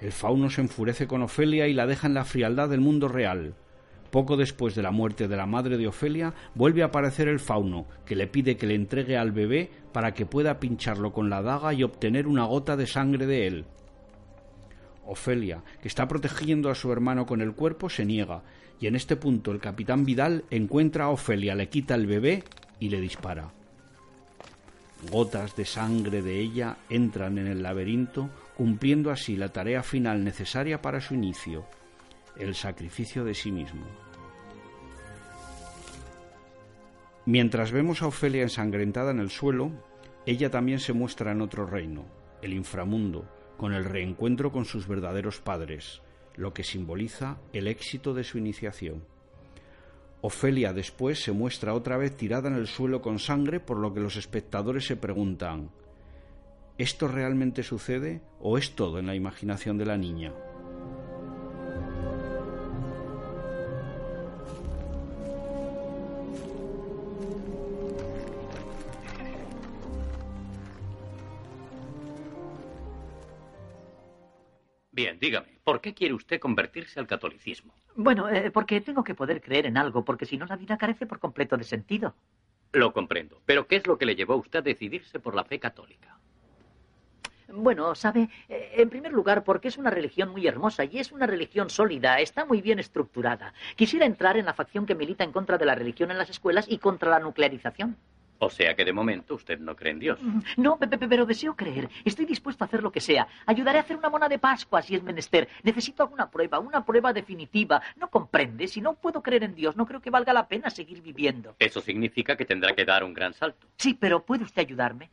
El fauno se enfurece con Ofelia y la deja en la frialdad del mundo real. Poco después de la muerte de la madre de Ofelia, vuelve a aparecer el fauno, que le pide que le entregue al bebé para que pueda pincharlo con la daga y obtener una gota de sangre de él. Ofelia, que está protegiendo a su hermano con el cuerpo, se niega, y en este punto el capitán Vidal encuentra a Ofelia, le quita el bebé y le dispara. Gotas de sangre de ella entran en el laberinto cumpliendo así la tarea final necesaria para su inicio, el sacrificio de sí mismo. Mientras vemos a Ofelia ensangrentada en el suelo, ella también se muestra en otro reino, el inframundo, con el reencuentro con sus verdaderos padres, lo que simboliza el éxito de su iniciación. Ofelia después se muestra otra vez tirada en el suelo con sangre, por lo que los espectadores se preguntan ¿Esto realmente sucede o es todo en la imaginación de la niña? Dígame, ¿por qué quiere usted convertirse al catolicismo? Bueno, eh, porque tengo que poder creer en algo, porque si no la vida carece por completo de sentido. Lo comprendo, pero ¿qué es lo que le llevó a usted a decidirse por la fe católica? Bueno, sabe, eh, en primer lugar, porque es una religión muy hermosa y es una religión sólida, está muy bien estructurada. Quisiera entrar en la facción que milita en contra de la religión en las escuelas y contra la nuclearización. O sea que de momento usted no cree en Dios. Mm, no, pero deseo creer. Estoy dispuesto a hacer lo que sea. Ayudaré a hacer una mona de Pascua si es menester. Necesito alguna prueba, una prueba definitiva. ¿No comprende? Si no puedo creer en Dios, no creo que valga la pena seguir viviendo. Eso significa que tendrá que dar un gran salto. Sí, pero ¿puede usted ayudarme?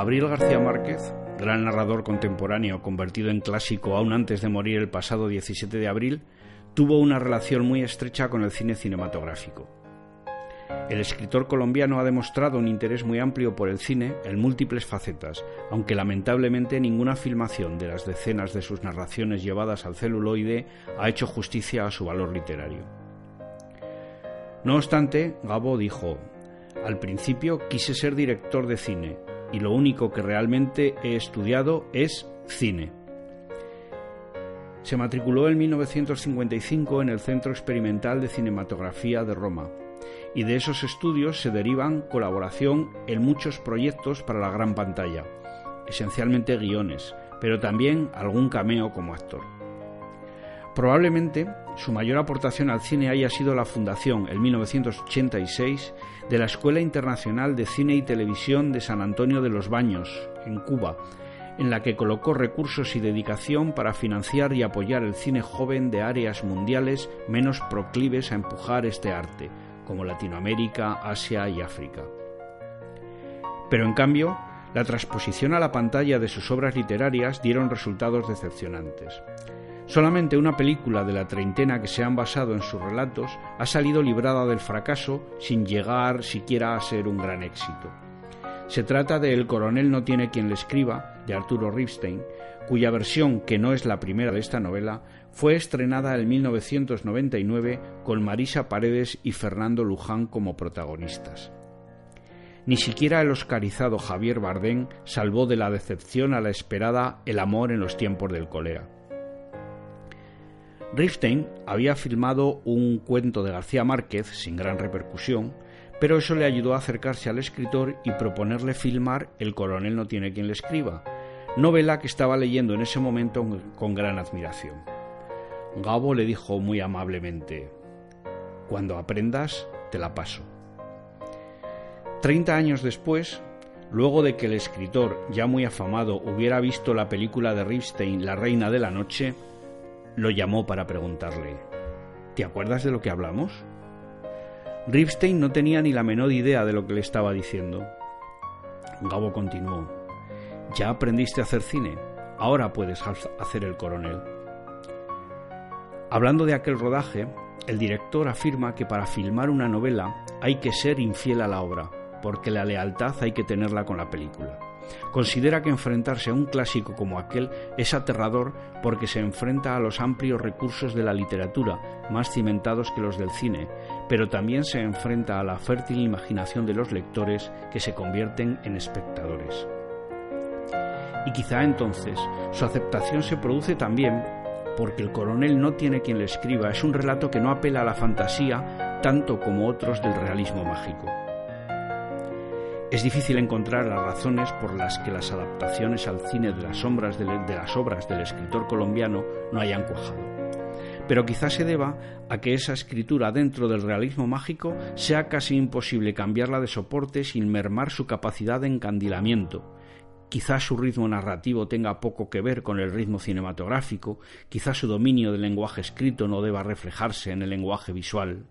Gabriel García Márquez, gran narrador contemporáneo convertido en clásico aún antes de morir el pasado 17 de abril, tuvo una relación muy estrecha con el cine cinematográfico. El escritor colombiano ha demostrado un interés muy amplio por el cine en múltiples facetas, aunque lamentablemente ninguna filmación de las decenas de sus narraciones llevadas al celuloide ha hecho justicia a su valor literario. No obstante, Gabo dijo, al principio quise ser director de cine, y lo único que realmente he estudiado es cine. Se matriculó en 1955 en el Centro Experimental de Cinematografía de Roma y de esos estudios se derivan colaboración en muchos proyectos para la gran pantalla, esencialmente guiones, pero también algún cameo como actor. Probablemente su mayor aportación al cine haya sido la fundación, en 1986, de la Escuela Internacional de Cine y Televisión de San Antonio de los Baños, en Cuba, en la que colocó recursos y dedicación para financiar y apoyar el cine joven de áreas mundiales menos proclives a empujar este arte, como Latinoamérica, Asia y África. Pero en cambio, la transposición a la pantalla de sus obras literarias dieron resultados decepcionantes. Solamente una película de la treintena que se han basado en sus relatos ha salido librada del fracaso sin llegar siquiera a ser un gran éxito. Se trata de El coronel no tiene quien le escriba, de Arturo Ripstein, cuya versión, que no es la primera de esta novela, fue estrenada en 1999 con Marisa Paredes y Fernando Luján como protagonistas. Ni siquiera el oscarizado Javier Bardem salvó de la decepción a la esperada El amor en los tiempos del cólera. Rifstein había filmado un cuento de García Márquez sin gran repercusión, pero eso le ayudó a acercarse al escritor y proponerle filmar El coronel no tiene quien le escriba, novela que estaba leyendo en ese momento con gran admiración. Gabo le dijo muy amablemente, Cuando aprendas, te la paso. Treinta años después, luego de que el escritor, ya muy afamado, hubiera visto la película de Ripstein, La Reina de la Noche, lo llamó para preguntarle, ¿te acuerdas de lo que hablamos? Ripstein no tenía ni la menor idea de lo que le estaba diciendo. Gabo continuó, ya aprendiste a hacer cine, ahora puedes hacer el coronel. Hablando de aquel rodaje, el director afirma que para filmar una novela hay que ser infiel a la obra, porque la lealtad hay que tenerla con la película. Considera que enfrentarse a un clásico como aquel es aterrador porque se enfrenta a los amplios recursos de la literatura, más cimentados que los del cine, pero también se enfrenta a la fértil imaginación de los lectores que se convierten en espectadores. Y quizá entonces su aceptación se produce también porque el coronel no tiene quien le escriba, es un relato que no apela a la fantasía tanto como otros del realismo mágico. Es difícil encontrar las razones por las que las adaptaciones al cine de las, de, de las obras del escritor colombiano no hayan cuajado. Pero quizás se deba a que esa escritura dentro del realismo mágico sea casi imposible cambiarla de soporte sin mermar su capacidad de encandilamiento, Quizás su ritmo narrativo tenga poco que ver con el ritmo cinematográfico, quizás su dominio del lenguaje escrito no deba reflejarse en el lenguaje visual.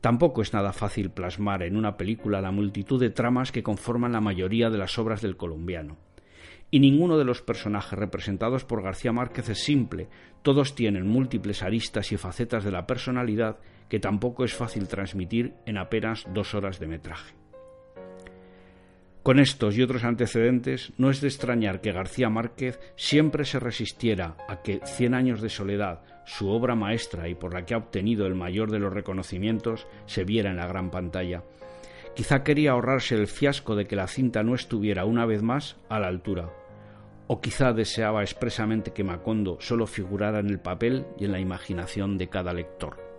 Tampoco es nada fácil plasmar en una película la multitud de tramas que conforman la mayoría de las obras del colombiano. Y ninguno de los personajes representados por García Márquez es simple, todos tienen múltiples aristas y facetas de la personalidad que tampoco es fácil transmitir en apenas dos horas de metraje. Con estos y otros antecedentes, no es de extrañar que García Márquez siempre se resistiera a que Cien años de soledad, su obra maestra y por la que ha obtenido el mayor de los reconocimientos, se viera en la gran pantalla. Quizá quería ahorrarse el fiasco de que la cinta no estuviera una vez más a la altura. O quizá deseaba expresamente que Macondo solo figurara en el papel y en la imaginación de cada lector.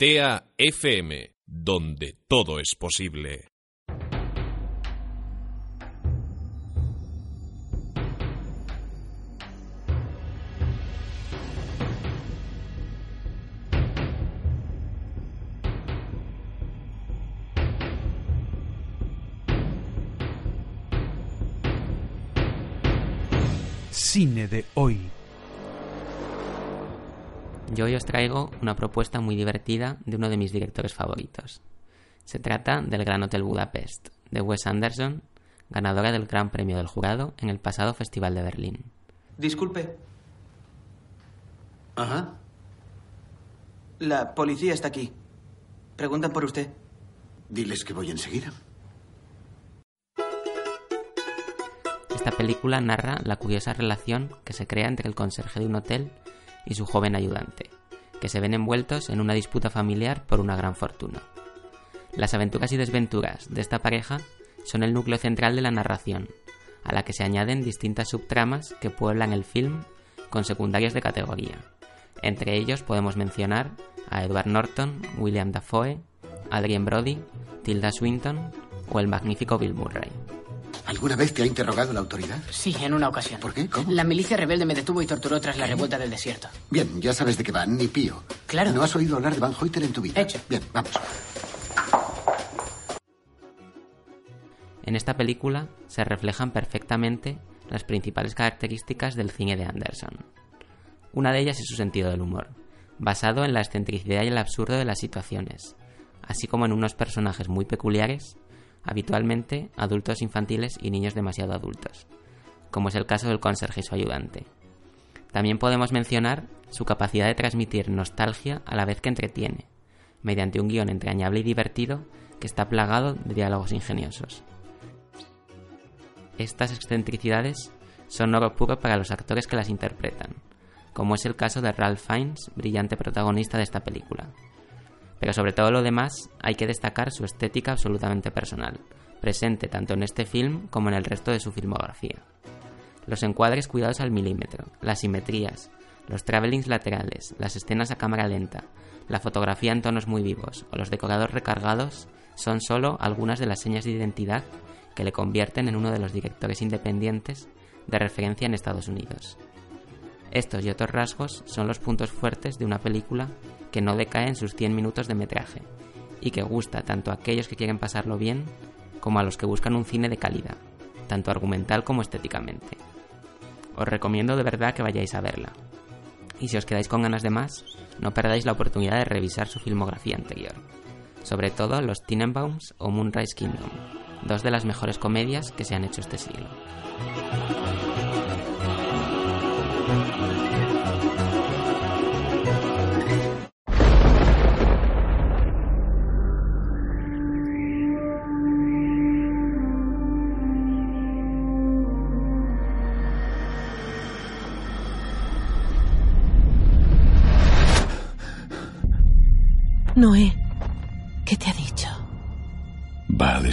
TEA FM, donde todo es posible. Cine de hoy. Yo hoy os traigo una propuesta muy divertida de uno de mis directores favoritos. Se trata del Gran Hotel Budapest, de Wes Anderson, ganadora del Gran Premio del Jurado en el pasado Festival de Berlín. Disculpe. Ajá. La policía está aquí. Preguntan por usted. Diles que voy enseguida. Esta película narra la curiosa relación que se crea entre el conserje de un hotel y su joven ayudante, que se ven envueltos en una disputa familiar por una gran fortuna. Las aventuras y desventuras de esta pareja son el núcleo central de la narración, a la que se añaden distintas subtramas que pueblan el film con secundarios de categoría. Entre ellos podemos mencionar a Edward Norton, William Dafoe, Adrien Brody, Tilda Swinton o el magnífico Bill Murray. ¿Alguna vez te ha interrogado la autoridad? Sí, en una ocasión. ¿Por qué? ¿Cómo? La milicia rebelde me detuvo y torturó tras la revuelta del desierto. Bien, ya sabes de qué van, ni pío. Claro. ¿No has oído hablar de Van Hoyter en tu vida? Hecho. Bien, vamos. En esta película se reflejan perfectamente las principales características del cine de Anderson. Una de ellas es su sentido del humor, basado en la excentricidad y el absurdo de las situaciones, así como en unos personajes muy peculiares habitualmente adultos infantiles y niños demasiado adultos, como es el caso del conserje y su ayudante. También podemos mencionar su capacidad de transmitir nostalgia a la vez que entretiene, mediante un guion entrañable y divertido que está plagado de diálogos ingeniosos. Estas excentricidades son oro puro para los actores que las interpretan, como es el caso de Ralph Fiennes, brillante protagonista de esta película. Pero sobre todo lo demás, hay que destacar su estética absolutamente personal, presente tanto en este film como en el resto de su filmografía. Los encuadres cuidados al milímetro, las simetrías, los travelings laterales, las escenas a cámara lenta, la fotografía en tonos muy vivos o los decorados recargados son solo algunas de las señas de identidad que le convierten en uno de los directores independientes de referencia en Estados Unidos. Estos y otros rasgos son los puntos fuertes de una película que no decae en sus 100 minutos de metraje y que gusta tanto a aquellos que quieren pasarlo bien como a los que buscan un cine de calidad, tanto argumental como estéticamente. Os recomiendo de verdad que vayáis a verla. Y si os quedáis con ganas de más, no perdáis la oportunidad de revisar su filmografía anterior, sobre todo Los Tenenbaums o Moonrise Kingdom, dos de las mejores comedias que se han hecho este siglo.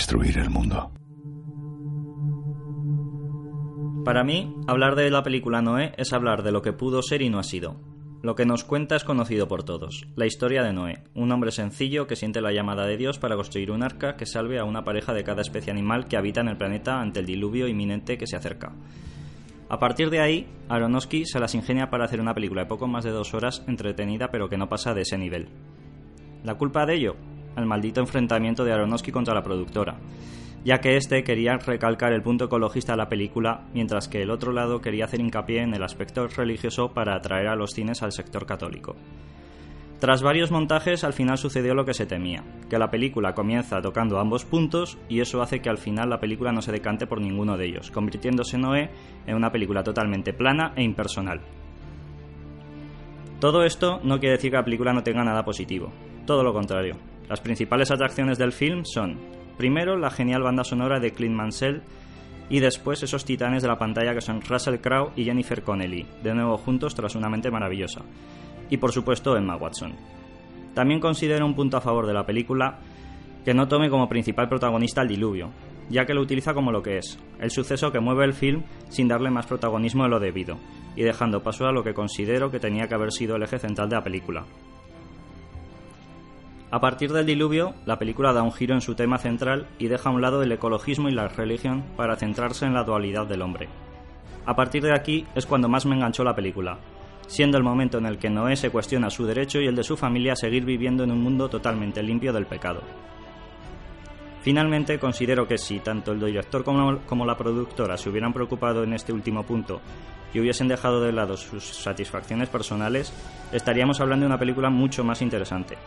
Destruir el mundo. Para mí, hablar de la película Noé es hablar de lo que pudo ser y no ha sido. Lo que nos cuenta es conocido por todos. La historia de Noé, un hombre sencillo que siente la llamada de Dios para construir un arca que salve a una pareja de cada especie animal que habita en el planeta ante el diluvio inminente que se acerca. A partir de ahí, Aronofsky se las ingenia para hacer una película de poco más de dos horas entretenida pero que no pasa de ese nivel. ¿La culpa de ello? El maldito enfrentamiento de Aronofsky contra la productora, ya que este quería recalcar el punto ecologista de la película, mientras que el otro lado quería hacer hincapié en el aspecto religioso para atraer a los cines al sector católico. Tras varios montajes, al final sucedió lo que se temía, que la película comienza tocando ambos puntos y eso hace que al final la película no se decante por ninguno de ellos, convirtiéndose Noé en una película totalmente plana e impersonal. Todo esto no quiere decir que la película no tenga nada positivo, todo lo contrario. Las principales atracciones del film son, primero, la genial banda sonora de Clint Mansell y después esos titanes de la pantalla que son Russell Crowe y Jennifer Connelly, de nuevo juntos tras una mente maravillosa. Y por supuesto Emma Watson. También considero un punto a favor de la película que no tome como principal protagonista el diluvio, ya que lo utiliza como lo que es, el suceso que mueve el film sin darle más protagonismo de lo debido, y dejando paso a lo que considero que tenía que haber sido el eje central de la película, a partir del diluvio, la película da un giro en su tema central y deja a un lado el ecologismo y la religión para centrarse en la dualidad del hombre. A partir de aquí es cuando más me enganchó la película, siendo el momento en el que Noé se cuestiona su derecho y el de su familia a seguir viviendo en un mundo totalmente limpio del pecado. Finalmente, considero que si tanto el director como, la productora se hubieran preocupado en este último punto y hubiesen dejado de lado sus satisfacciones personales, estaríamos hablando de una película mucho más interesante.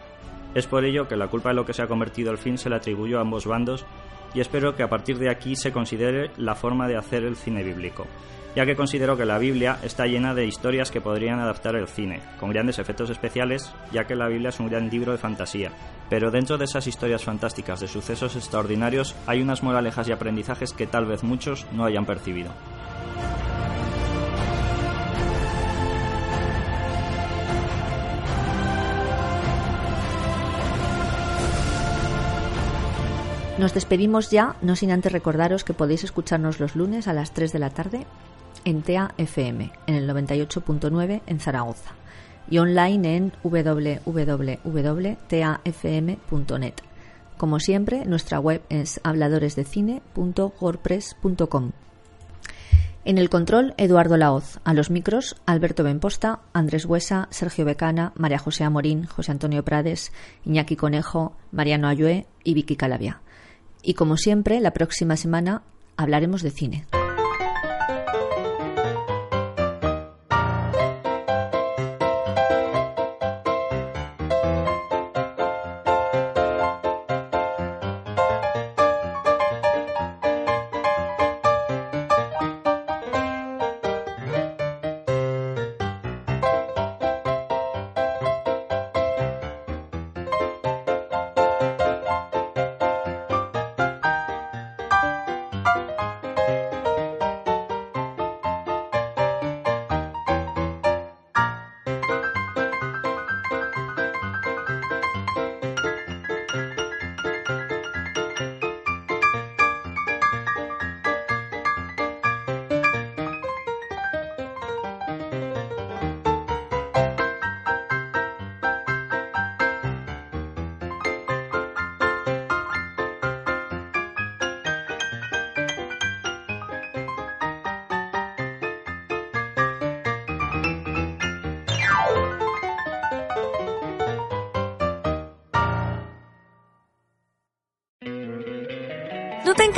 Es por ello que la culpa de lo que se ha convertido el film se le atribuyó a ambos bandos y espero que a partir de aquí se considere la forma de hacer el cine bíblico, ya que considero que la Biblia está llena de historias que podrían adaptar el cine, con grandes efectos especiales, ya que la Biblia es un gran libro de fantasía, pero dentro de esas historias fantásticas de sucesos extraordinarios hay unas moralejas y aprendizajes que tal vez muchos no hayan percibido. Nos despedimos ya, no sin antes recordaros que podéis escucharnos los lunes a las 3 de la tarde en TEA FM, en el 98.9 en Zaragoza, y online en www.teafm.net. Como siempre, nuestra web es habladoresdecine.wordpress.com. En el control, Eduardo Laoz. A los micros, Alberto Benposta, Andrés Huesa, Sergio Becana, María José Amorín, José Antonio Prades, Iñaki Conejo, Mariano Ayué y Vicky Calavia. Y como siempre, la próxima semana hablaremos de cine.